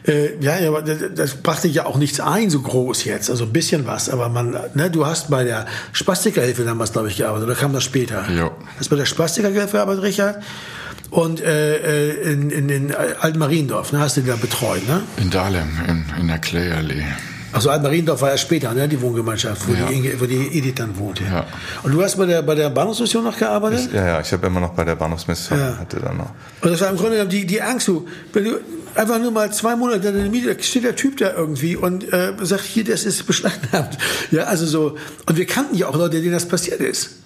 Äh, ja, ja, aber das brachte ja auch nichts ein, so groß jetzt, also ein bisschen was. Aber man, ne, du hast bei der Spastikerhilfe damals, glaube ich, gearbeitet, oder kam das später? Ja. Hast bei der Spastikerhilfe gearbeitet, Richard? Und äh, äh in, in, in Altmariendorf, ne, hast du da betreut, ne? In Dahlem, in, in der Klayallee. Also Altmariendorf war ja später, ne, die Wohngemeinschaft, wo, ja. die, wo die Edith dann wohnte. Ja. Und du hast bei der, bei der Bahnhofsmission noch gearbeitet? Ich, ja, ja, ich habe immer noch bei der Bahnhofsmission, ja. hatte dann noch. Und das war im Grunde die, die Angst, du, wenn du einfach nur mal zwei Monate in der Miete, steht der Typ da irgendwie und äh, sagt, hier, das ist beschlagnahmt. Ja, also so, und wir kannten ja auch Leute, denen das passiert ist.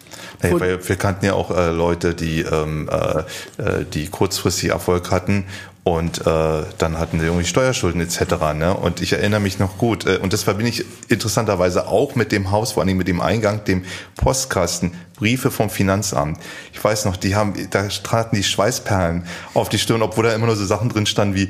Nee, weil wir kannten ja auch äh, Leute, die, ähm, äh, äh die kurzfristig Erfolg hatten und äh, dann hatten sie irgendwie Steuerschulden etc. Ne? Und ich erinnere mich noch gut. Äh, und das verbinde ich interessanterweise auch mit dem Haus, vor allem mit dem Eingang, dem Postkasten, Briefe vom Finanzamt. Ich weiß noch, die haben, da traten die Schweißperlen auf die Stirn, obwohl da immer nur so Sachen drin standen wie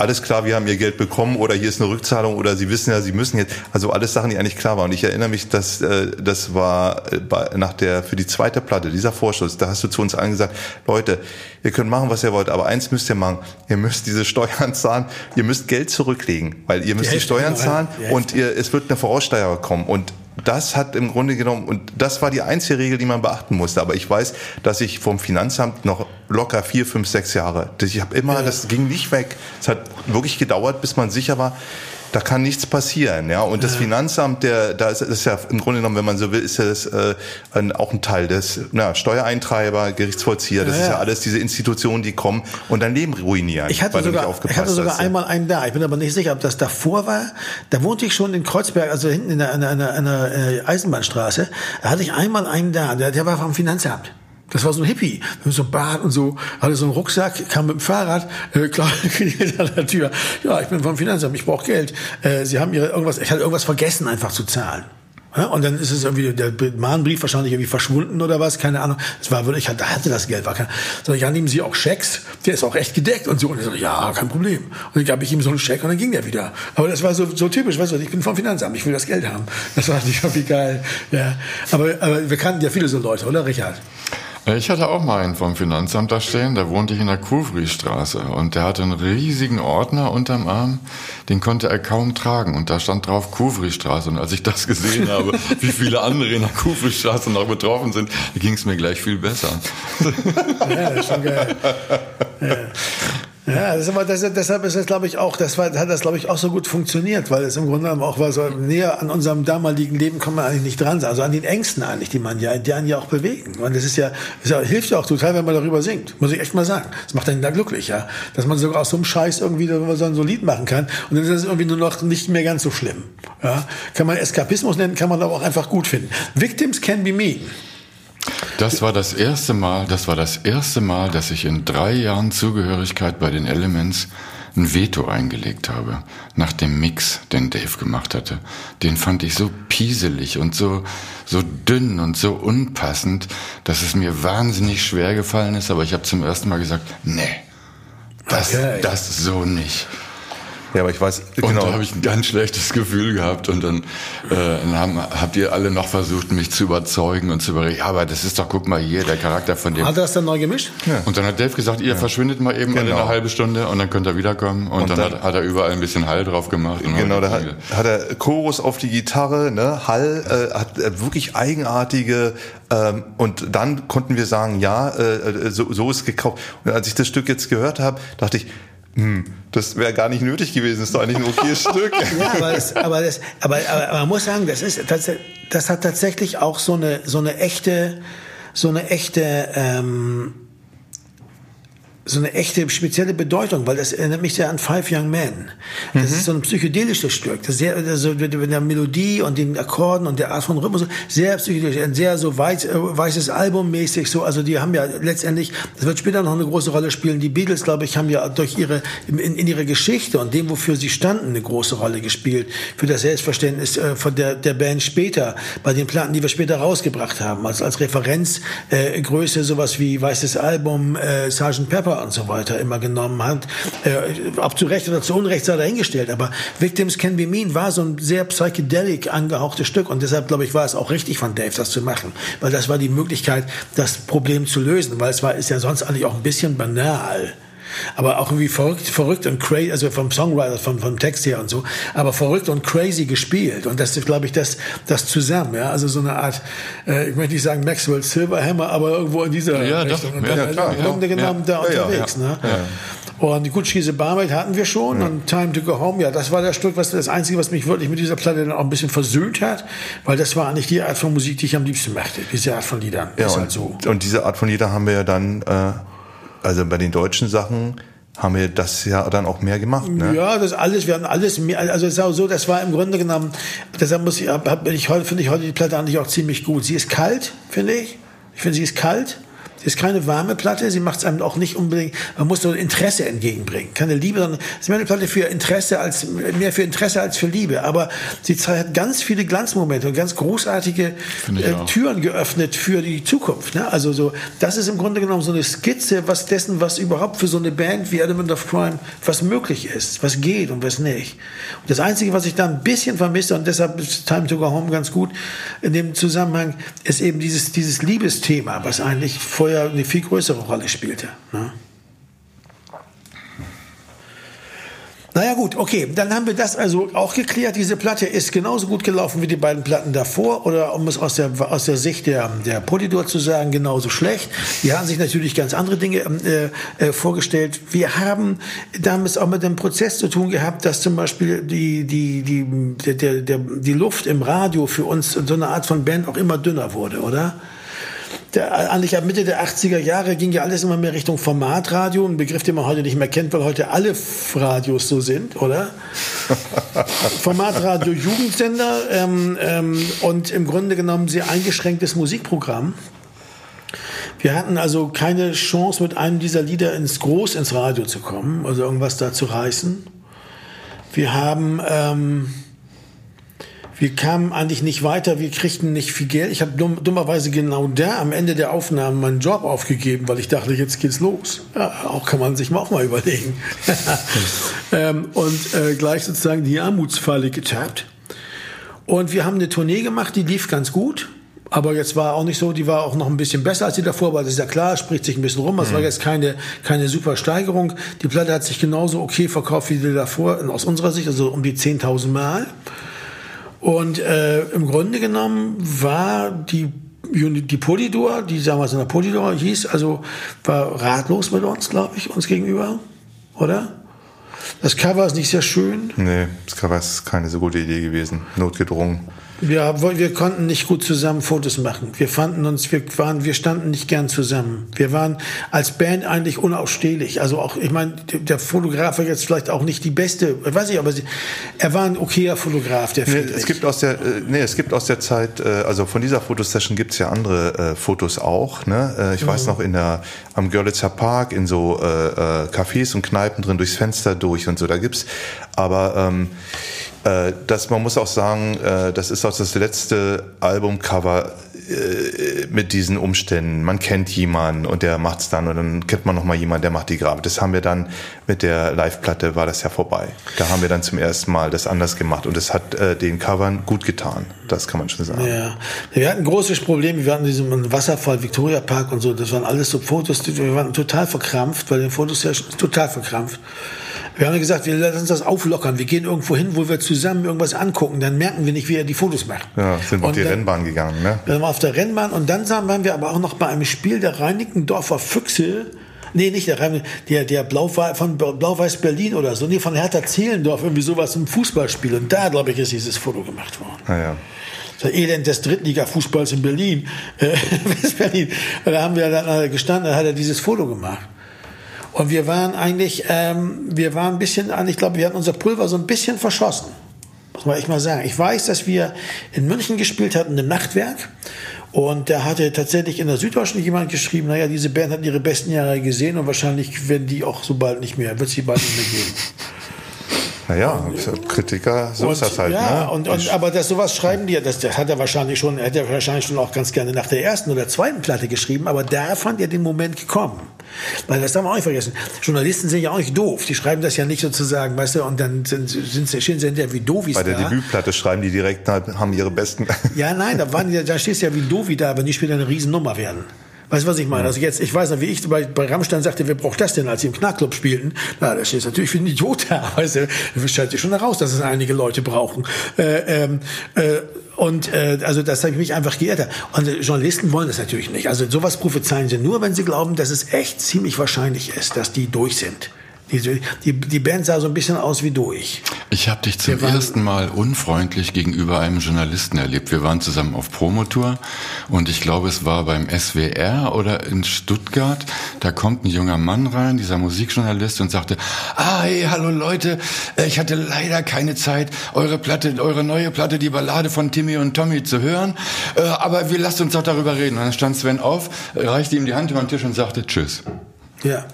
alles klar, wir haben ihr Geld bekommen oder hier ist eine Rückzahlung oder sie wissen ja, sie müssen jetzt. Also alles Sachen, die eigentlich klar waren. Und ich erinnere mich, dass äh, das war äh, nach der für die zweite Platte dieser Vorschuss. Da hast du zu uns allen gesagt, Leute, ihr könnt machen, was ihr wollt, aber eins müsst ihr machen: Ihr müsst diese Steuern zahlen. Ihr müsst Geld zurücklegen, weil ihr müsst die, die Steuern zahlen und ihr, es wird eine Voraussteuer kommen und das hat im Grunde genommen, und das war die einzige Regel, die man beachten musste. Aber ich weiß, dass ich vom Finanzamt noch locker vier, fünf, sechs Jahre, ich habe immer, das ging nicht weg. Es hat wirklich gedauert, bis man sicher war, da kann nichts passieren, ja. Und das Finanzamt, der, da ist, ist ja im Grunde genommen, wenn man so will, ist ja das äh, ein, auch ein Teil des na, Steuereintreiber, Gerichtsvollzieher, das Ja, ist ja ja. alles diese Institutionen, die kommen und dein Leben ruinieren, Ich hatte, sogar, ich hatte sogar hast. einmal einen da. Ich bin aber nicht sicher, ob das davor war. Da wohnte ich schon in Kreuzberg, also hinten in der, in der, in der, in der äh, Eisenbahnstraße. Da hatte ich einmal einen da, der, der war vom Finanzamt. Das war so ein Hippie, mit so Bart und so, hatte so einen Rucksack, kam mit dem Fahrrad, äh, klar, an der Tür. Ja, ich bin vom Finanzamt, ich brauche Geld. Äh, Sie haben Ihre irgendwas, ich hatte irgendwas vergessen, einfach zu zahlen. Und dann ist es irgendwie der Mahnbrief wahrscheinlich irgendwie verschwunden oder was, keine Ahnung. Es war wirklich, ich hatte das Geld, war kein, so, ja, nehmen Sie auch Schecks, der ist auch echt gedeckt und so. Und ich so, ja, kein Problem. Und dann gab ich ihm so einen Scheck und dann ging der wieder. Aber das war so, so typisch, weißt du, ich bin vom Finanzamt, ich will das Geld haben. Das war nicht irgendwie geil. Ja. Aber, aber wir kannten ja viele so Leute, oder Richard? Ich hatte auch mal einen vom Finanzamt da stehen, da wohnte ich in der Kuvri-Straße und der hatte einen riesigen Ordner unterm Arm, den konnte er kaum tragen und da stand drauf Kuvri-Straße und als ich das gesehen habe, wie viele andere in der Kuvri-Straße noch betroffen sind, ging es mir gleich viel besser. Ja, das ist schon geil. Ja. Ja, das ist aber, das, deshalb ist das, glaube ich, auch, das war, hat das, glaube ich, auch so gut funktioniert, weil es im Grunde genommen auch war so näher an unserem damaligen Leben kann man eigentlich nicht dran sein. Also an den Ängsten eigentlich, die man ja, die einen ja auch bewegen. Und das ist ja, das hilft ja auch total, wenn man darüber singt. Muss ich echt mal sagen. Das macht einen da glücklich, ja. Dass man sogar aus so einem Scheiß irgendwie so ein Lied machen kann. Und dann ist es irgendwie nur noch nicht mehr ganz so schlimm. Ja. Kann man Eskapismus nennen, kann man aber auch einfach gut finden. Victims can be mean. Das war das erste Mal, das war das erste Mal, dass ich in drei Jahren Zugehörigkeit bei den Elements ein Veto eingelegt habe. Nach dem Mix, den Dave gemacht hatte. Den fand ich so pieselig und so, so dünn und so unpassend, dass es mir wahnsinnig schwer gefallen ist, aber ich habe zum ersten Mal gesagt, nee, das, Okay. das so nicht. Ja, aber ich weiß, Und genau. da habe ich ein ganz schlechtes Gefühl gehabt und dann, äh, dann haben, habt ihr alle noch versucht, mich zu überzeugen und zu überreden. Ja, aber das ist doch, guck mal hier, der Charakter von dem. Hat er das dann neu gemischt? Und dann hat Dave gesagt, ihr verschwindet mal eben Genau. eine halbe Stunde und dann könnt ihr wiederkommen. Und, Und dann, dann- hat, hat er überall ein bisschen Hall drauf gemacht. Und Genau, da hat, hat er Chorus auf die Gitarre, ne, Hall, äh, hat äh, wirklich eigenartige ähm, und dann konnten wir sagen, ja, äh, äh, so, so ist gekauft. Und als ich das Stück jetzt gehört habe, dachte ich, hm, das wäre gar nicht nötig gewesen, ist doch eigentlich ein okayes Stück. Ja, aber, das, aber, das, aber, aber, aber man muss sagen, das ist das, das hat tatsächlich auch so eine so eine echte so eine echte ähm, so eine echte spezielle Bedeutung, weil das erinnert mich sehr an Five Young Men. Das ist so ein psychedelisches Stück. Das sehr, also mit der Melodie und den Akkorden und der Art von Rhythmus, sehr psychedelisch, ein sehr so weit, äh, weißes Album mäßig, so, also die haben ja letztendlich, das wird später noch eine große Rolle spielen. Die Beatles, glaube ich, haben ja durch ihre, in, in ihrer Geschichte und dem, wofür sie standen, eine große Rolle gespielt. Für das Selbstverständnis äh, von der, der Band später, bei den Platten, die wir später rausgebracht haben, als, als Referenzgröße, äh, Größe, sowas wie weißes Album, äh, Sgt. Pepper und so weiter immer genommen hat. Äh, ob zu Recht oder zu Unrecht sei dahingestellt, aber Victims Can Be Mean war so ein sehr psychedelic angehauchtes Stück und deshalb, glaube ich, war es auch richtig von Dave, das zu machen, weil das war die Möglichkeit, das Problem zu lösen, weil es war, ist ja sonst eigentlich auch ein bisschen banal. Aber auch irgendwie verrückt, verrückt und crazy, also vom Songwriter, vom, vom Text her und so, aber verrückt und crazy gespielt. Und das ist, glaube ich, das, das zusammen, ja. Also so eine Art, äh, ich möchte nicht sagen Maxwell Silverhammer, aber irgendwo in dieser Ja, doch. Richtung. Und Ja, dann ja, klar, ja. genommen da Ja, ja, unterwegs, ne? Und gut, a Barmaid hatten wir schon und Time to Go Home, ja, das war das Stück, was das Einzige, was mich wirklich mit dieser Platte dann auch ein bisschen versöhnt hat, weil das war eigentlich die Art von Musik, die ich am liebsten machte, diese Art von Liedern. Ja, und, halt so. und diese Art von Lieder haben wir ja dann, äh, also bei den deutschen Sachen, haben wir das ja dann auch mehr gemacht. Ne? Ja, das alles, wir haben alles mehr, also es ist auch so, das war im Grunde genommen, deshalb muss ich, ich finde ich heute die Platte eigentlich auch ziemlich gut. Sie ist kalt, finde ich. Ich finde, sie ist kalt. Sie ist keine warme Platte, sie macht es einem auch nicht unbedingt, man muss so Interesse entgegenbringen. Keine Liebe, sondern es ist mehr eine Platte für Interesse als, mehr für Interesse als für Liebe. Aber sie hat ganz viele Glanzmomente und ganz großartige äh. Türen geöffnet für die Zukunft. Ne? Also so, das ist im Grunde genommen so eine Skizze, was dessen, was überhaupt für so eine Band wie Element of Crime, was möglich ist, was geht und was nicht. Und das Einzige, was ich da ein bisschen vermisse, und deshalb ist Time to Go Home ganz gut in dem Zusammenhang, ist eben dieses, dieses Liebesthema, was eigentlich vorher eine viel größere Rolle spielte. Ne? Naja gut, okay, dann haben wir das also auch geklärt. Diese Platte ist genauso gut gelaufen wie die beiden Platten davor oder um es aus der, aus der Sicht der, der Polydor zu sagen, genauso schlecht. Die haben sich natürlich ganz andere Dinge äh, äh, vorgestellt. Wir haben damals auch mit dem Prozess zu tun gehabt, dass zum Beispiel die, die, die, der, der, die Luft im Radio für uns so eine Art von Band auch immer dünner wurde, oder? Der, eigentlich ab Mitte der 80er Jahre ging ja alles immer mehr Richtung Formatradio, ein Begriff, den man heute nicht mehr kennt, weil heute alle Radios so sind, oder? Formatradio Jugendsender ähm, ähm, und im Grunde genommen sehr eingeschränktes Musikprogramm. Wir hatten also keine Chance, mit einem dieser Lieder ins Groß ins Radio zu kommen, also irgendwas da zu reißen. Wir haben ähm, wir kamen eigentlich nicht weiter, wir kriegten nicht viel Geld. Ich habe dumm, dummerweise genau da am Ende der Aufnahmen meinen Job aufgegeben, weil ich dachte, jetzt geht's los. Ja, auch kann man sich mal auch mal überlegen. ähm, und äh, gleich sozusagen die Armutsfalle getappt. Und wir haben eine Tournee gemacht, die lief ganz gut. Aber jetzt war auch nicht so, die war auch noch ein bisschen besser als die davor, weil das ist ja klar, spricht sich ein bisschen rum. Das mhm. war jetzt keine, keine super Steigerung. Die Platte hat sich genauso okay verkauft wie die davor, aus unserer Sicht, also um die 10.000 Mal. Und äh, im Grunde genommen war die die Polydor, die damals in der Polydor hieß, also war ratlos mit uns, glaube ich, uns gegenüber, oder? Das Cover ist nicht sehr schön. Nee, das Cover ist keine so gute Idee gewesen. Notgedrungen. Ja, wir konnten nicht gut zusammen Fotos machen. Wir fanden uns, wir waren, wir standen nicht gern zusammen. Wir waren als Band eigentlich unausstehlich. Also auch, ich meine, der Fotograf war jetzt vielleicht auch nicht die beste, weiß ich, aber er war ein okayer Fotograf, der nee, es gibt aus der, äh, nee, es gibt aus der Zeit, äh, also von dieser Fotosession gibt's ja andere äh, Fotos auch. Ne? Ich mhm. weiß noch in der am Görlitzer Park in so äh, Cafés und Kneipen drin durchs Fenster durch und so. Da gibt's, aber ähm, äh, das, man muss auch sagen, äh, das ist auch das letzte Albumcover äh, mit diesen Umständen. Man kennt jemanden und der macht's dann und dann kennt man noch mal jemanden, der macht die Grafik. Das haben wir dann mit der Live-Platte war das ja vorbei. Da haben wir dann zum ersten Mal das anders gemacht und es hat äh, den Covern gut getan. Das kann man schon sagen. Ja, wir hatten ein großes Problem. Wir hatten diesen Wasserfall, Victoria Park und so. Das waren alles so Fotos. Wir waren total verkrampft bei den Fotos. Total verkrampft. Wir haben gesagt, wir lassen uns das auflockern. Wir gehen irgendwo hin, wo wir zusammen irgendwas angucken. Dann merken wir nicht, wie er die Fotos macht. Ja, sind auf die dann, Rennbahn gegangen, ne? Dann waren wir auf der Rennbahn und dann waren wir aber auch noch bei einem Spiel der Reinickendorfer Füchse. Nee, nicht der der, der Blau, von Blau-Weiß Berlin oder so. Nee, von Hertha Zehlendorf, irgendwie sowas im Fußballspiel. Und da, glaube ich, ist dieses Foto gemacht worden. Ah, ja. Das Elend des Drittliga-Fußballs in Berlin, äh, West-Berlin. Da haben wir dann gestanden, da hat er dieses Foto gemacht. Und wir waren eigentlich, ähm, wir waren ein bisschen, ich glaube, wir hatten unser Pulver so ein bisschen verschossen. Muss man echt mal sagen. Ich weiß, dass wir in München gespielt hatten, im Nachtwerk. Und da hatte tatsächlich in der Süddeutschen jemand geschrieben, naja, diese Band hat ihre besten Jahre gesehen und wahrscheinlich werden die auch so bald nicht mehr, wird sie bald nicht mehr geben. Naja, Kritiker, so und, ist das halt. Ja, ne? und, und, aber das sowas schreiben die, das, das hat er wahrscheinlich schon, hätte er wahrscheinlich schon auch ganz gerne nach der ersten oder zweiten Platte geschrieben, aber da fand er den Moment gekommen. Weil das darf man auch nicht vergessen. Journalisten sind ja auch nicht doof. Die schreiben das ja nicht sozusagen, weißt du, und dann sind, sind, stehen sie hinterher wie Dovis Bei der da. Debütplatte schreiben die direkt, haben ihre besten. Ja, nein, da, waren da stehst du ja wie Dovi da, wenn die später eine Riesennummer werden. Weißt du, was ich meine? Also jetzt, ich weiß noch, wie ich bei, bei Rammstein sagte, wer braucht das denn, als sie im Knackclub spielten? Na, da steht natürlich wie ein Idiot da. Weißt du, das stellt sich schon heraus, dass es einige Leute brauchen. Äh, ähm, äh, und äh, also das habe ich mich einfach geirrt. Und äh, Journalisten wollen das natürlich nicht. Also sowas prophezeien sie nur, wenn sie glauben, dass es echt ziemlich wahrscheinlich ist, dass die durch sind. Die, die, die Band sah so ein bisschen aus wie durch. Ich habe dich zum ersten Mal unfreundlich gegenüber einem Journalisten erlebt. Wir waren zusammen auf Promotour und ich glaube, es war beim SWR oder in Stuttgart. Da kommt ein junger Mann rein, dieser Musikjournalist, und sagte, ah, hey, hallo Leute, äh, ich hatte leider keine Zeit, eure Platte, eure neue Platte, die Ballade von Timmy und Tommy zu hören, äh, aber wir lasst uns doch darüber reden. Und dann stand Sven auf, reichte ihm die Hand über den Tisch und sagte, tschüss. Ja,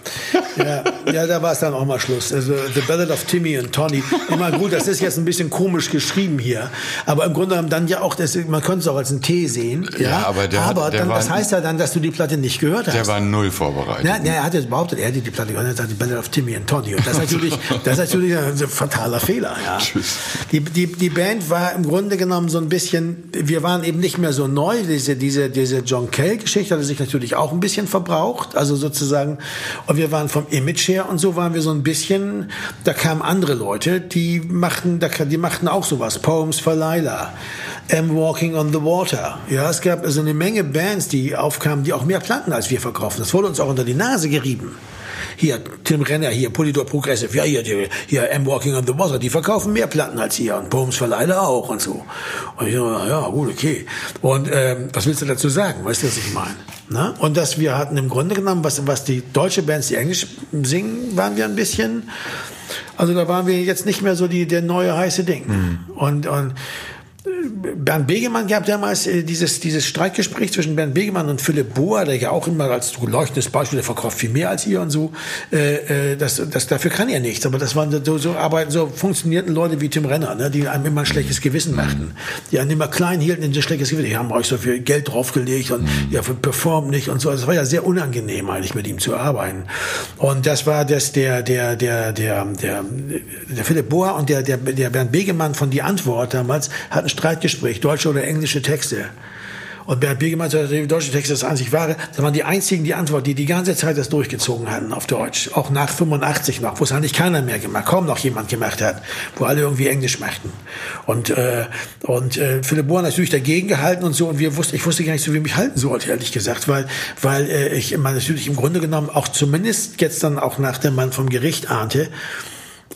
ja, ja, da war es dann auch mal Schluss. Also The Ballad of Timmy und Tony. Immer gut, das ist jetzt ein bisschen komisch geschrieben hier, aber im Grunde genommen dann ja auch, das, man könnte es auch als ein T sehen. Ja, ja aber, der, aber der dann, war, das heißt ja dann, dass du die Platte nicht gehört hast. Der war null vorbereitet. Ja, ja er hat jetzt behauptet, er hätte die Platte gehört, er sagt The Ballad of Timmy und Tony. Und das ist natürlich, das ist natürlich ein fataler Fehler. Ja. Tschüss. Die, die, die Band war im Grunde genommen so ein bisschen, wir waren eben nicht mehr so neu. Diese, diese, diese John Kell-Geschichte hatte sich natürlich auch ein bisschen verbraucht. Also sozusagen Und wir waren vom Image her und so waren wir so ein bisschen, da kamen andere Leute, die machten, die machten auch sowas. Poems for Lila. I'm Walking on the Water. Ja, es gab also eine Menge Bands, die aufkamen, die auch mehr Platten als wir verkaufen. Das wurde uns auch unter die Nase gerieben. Hier, Tim Renner, hier, Polydor Progressive, ja, hier, hier, hier, I'm Walking on the Water, die verkaufen mehr Platten als hier und for Leila auch und so. Und ich ja, gut, okay. Und ähm, was willst du dazu sagen? Weißt du, was ich meine? Na? Und dass wir hatten im Grunde genommen, was, was die deutsche Bands, die Englisch singen, waren wir ein bisschen, also da waren wir jetzt nicht mehr so die, der neue heiße Ding. Mhm. Und, und Bernd Begemann gab damals äh, dieses, dieses Streitgespräch zwischen Bernd Begemann und Philipp Bohr, der ja auch immer als leuchtendes Beispiel, der verkauft viel mehr als ihr und so. Äh, äh, das, das, dafür kann er nichts. Aber das waren so, so arbeiten, so funktionierten Leute wie Tim Renner, ne, die einem immer ein schlechtes Gewissen machten. Die einen immer klein hielten in ein schlechtes Gewissen. Die haben euch so viel Geld draufgelegt und mhm. ja, performt nicht und so. Also es war ja sehr unangenehm eigentlich mit ihm zu arbeiten. Und das war das, der, der, der, der, der, der Philipp Bohr und der, der, der Bernd Begemann von Die Antwort damals hatten Streitgespräch, deutsche oder englische Texte. Und Bernd Begemann sagt, die deutsche Texte das einzig wahre. Das waren die einzigen, die Antwort, die die ganze Zeit das durchgezogen hatten auf Deutsch. Auch nach 85 noch, wo es eigentlich keiner mehr gemacht, kaum noch jemand gemacht hat, wo alle irgendwie Englisch machten. Und, äh, und äh, Philipp Bohr natürlich dagegen gehalten und so. Und wir wussten, ich wusste gar nicht so, wie ich mich halten sollte, ehrlich gesagt, weil, weil äh, ich immer natürlich im Grunde genommen auch zumindest jetzt dann auch nach dem Mann vom Gericht ahnte,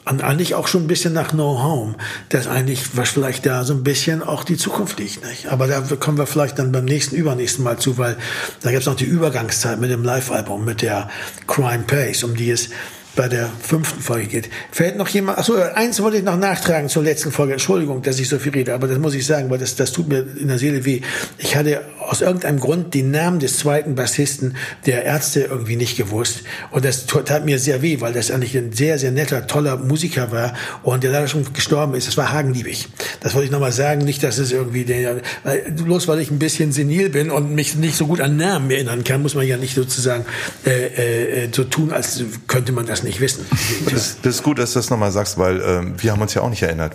und eigentlich auch schon ein bisschen nach No Home, das eigentlich, was vielleicht da so ein bisschen auch die Zukunft liegt. Nicht? Aber da kommen wir vielleicht dann beim nächsten, übernächsten Mal zu, weil da gibt es noch die Übergangszeit mit dem Live-Album, mit der Crime Pace, um die es bei der fünften Folge geht. Fällt noch jemand, achso, eins wollte ich noch nachtragen zur letzten Folge. Entschuldigung, dass ich so viel rede, aber das muss ich sagen, weil das, das tut mir in der Seele weh. Ich hatte aus irgendeinem Grund den Namen des zweiten Bassisten der Ärzte irgendwie nicht gewusst. Und das tat mir sehr weh, weil das eigentlich ein sehr, sehr netter, toller Musiker war und der leider schon gestorben ist. Das war Hagen Liebig. Das wollte ich nochmal sagen. Nicht, dass es irgendwie, der, weil, bloß weil ich ein bisschen senil bin und mich nicht so gut an Namen erinnern kann, muss man ja nicht sozusagen äh, äh, so tun, als könnte man das nicht wissen. Das, das ist gut, dass du das nochmal sagst, weil ähm, wir haben uns ja auch nicht erinnert.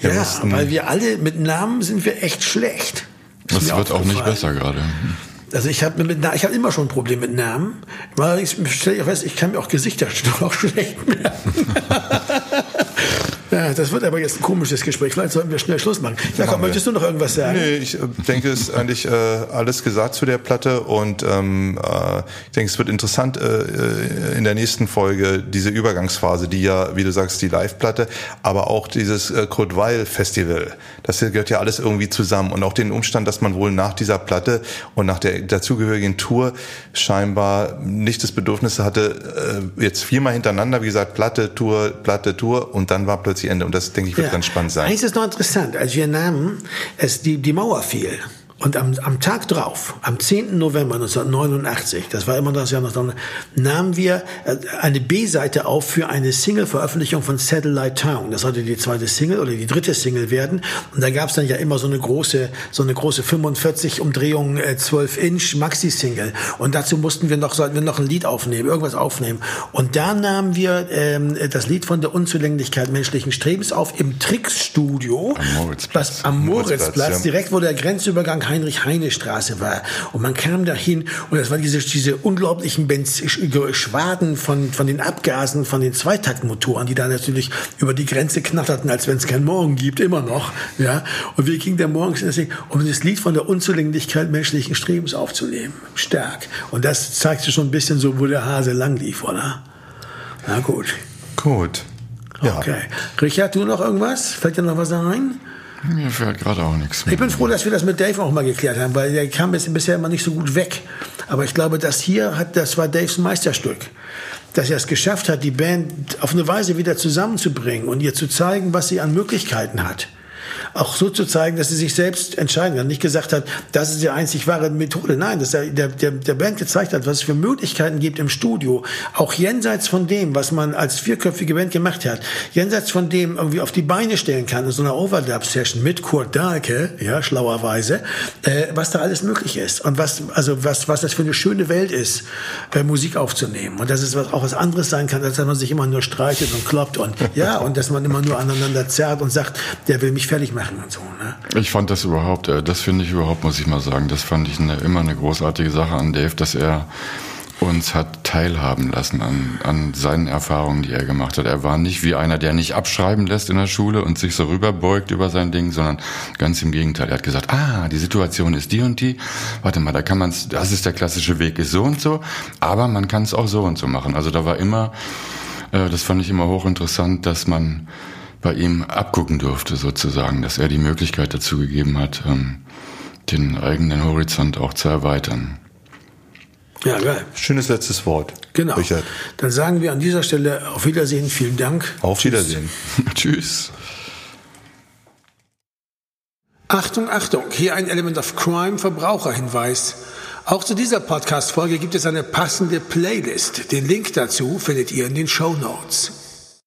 Wir ja, mussten, weil wir alle mit Namen sind wir echt schlecht. Das, das wird auch nicht besser gerade. Also ich habe mit ich habe immer schon ein Problem mit Namen. Ich stelle ich fest, ich kann mir auch Gesichter auch schlecht merken. Ja, das wird aber jetzt ein komisches Gespräch. Vielleicht sollten wir schnell Schluss machen. Jakob, möchtest du noch irgendwas sagen? Nee, ich äh, denke, es ist eigentlich äh, alles gesagt zu der Platte und ähm, äh, ich denke, es wird interessant äh, äh, in der nächsten Folge diese Übergangsphase, die ja, wie du sagst, die Live-Platte, aber auch dieses äh, Kurt Weil Festival. Das gehört ja alles irgendwie zusammen und auch den Umstand, dass man wohl nach dieser Platte und nach der dazugehörigen Tour scheinbar nicht das Bedürfnis hatte, äh, jetzt viermal hintereinander, wie gesagt, Platte, Tour, Platte, Tour und dann war plötzlich die Ende. Und das, denke ich, wird ja. ganz spannend sein. Eins ist noch interessant. Als wir nahmen, es die, die Mauer fiel. Und am, am Tag drauf, am 10. November 1989, das war immer das Jahr nahmen wir äh, eine B-Seite auf für eine Single-Veröffentlichung von Satellite Town. Das sollte die zweite Single oder die dritte Single werden. Und da gab es dann ja immer so eine große, so eine große 45 Umdrehungen, äh, 12 Inch Maxi-Single. Und dazu mussten wir noch, sollten wir noch ein Lied aufnehmen, irgendwas aufnehmen. Und da nahmen wir ähm, das Lied von der Unzulänglichkeit menschlichen Strebens auf im Tricks-Studio. Am Moritzplatz. am Moritzplatz, Moritzplatz ja. direkt wo der Grenzübergang Heinrich-Heine-Straße war. Und man kam dahin und das waren diese, diese unglaublichen Benz Schwaden von, von den Abgasen von den Zweitaktmotoren, die da natürlich über die Grenze knatterten, als wenn es keinen Morgen gibt, immer noch. Ja. Und wir gingen da morgens deswegen, um das Lied von der Unzulänglichkeit menschlichen Strebens aufzunehmen. Stark. Und das zeigte schon ein bisschen so, wo der Hase lang lief, oder? Na gut. Gut. Ja. Okay. Richard, du noch irgendwas? Fällt dir noch was ein? Mir fällt gerade auch nichts. Ich bin froh, dass wir das mit Dave auch mal geklärt haben, weil der kam jetzt bisher immer nicht so gut weg. Aber ich glaube, das hier hat, das war Daves Meisterstück. Dass er es geschafft hat, die Band auf eine Weise wieder zusammenzubringen und ihr zu zeigen, was sie an Möglichkeiten hat auch so zu zeigen, dass sie sich selbst entscheiden kann. Nicht gesagt hat, das ist die einzig wahre Methode. Nein, dass der, der, der Band gezeigt hat, was es für Möglichkeiten gibt im Studio. Auch jenseits von dem, was man als vierköpfige Band gemacht hat. Jenseits von dem irgendwie auf die Beine stellen kann in so einer Overdub-Session mit Kurt Dahlke, ja, schlauerweise, äh, was da alles möglich ist. Und was, also was, was das für eine schöne Welt ist, äh, Musik aufzunehmen. Und dass es was, auch was anderes sein kann, als dass man sich immer nur streitet und kloppt und, ja, und dass man immer nur aneinander zerrt und sagt, der will mich fertig machen und so. Ne? Ich fand das überhaupt, äh, das finde ich überhaupt, muss ich mal sagen, das fand ich eine, immer eine großartige Sache an Dave, dass er uns hat teilhaben lassen an, an seinen Erfahrungen, die er gemacht hat. Er war nicht wie einer, der nicht abschreiben lässt in der Schule und sich so rüberbeugt über sein Ding, sondern ganz im Gegenteil. Er hat gesagt, ah, die Situation ist die und die. Warte mal, da kann man's, das ist der klassische Weg, ist so und so, aber man kann es auch so und so machen. Also da war immer, äh, das fand ich immer hochinteressant, dass man bei ihm abgucken durfte sozusagen, dass er die Möglichkeit dazu gegeben hat, ähm, den eigenen Horizont auch zu erweitern. Ja, geil. Schönes letztes Wort. Genau. Richard. Dann sagen wir an dieser Stelle auf Wiedersehen, vielen Dank. Auf Wiedersehen. Tschüss. Achtung, Achtung, hier ein Element of Crime Verbraucherhinweis. Auch zu dieser Podcast-Folge gibt es eine passende Playlist. Den Link dazu findet ihr in den Show Notes.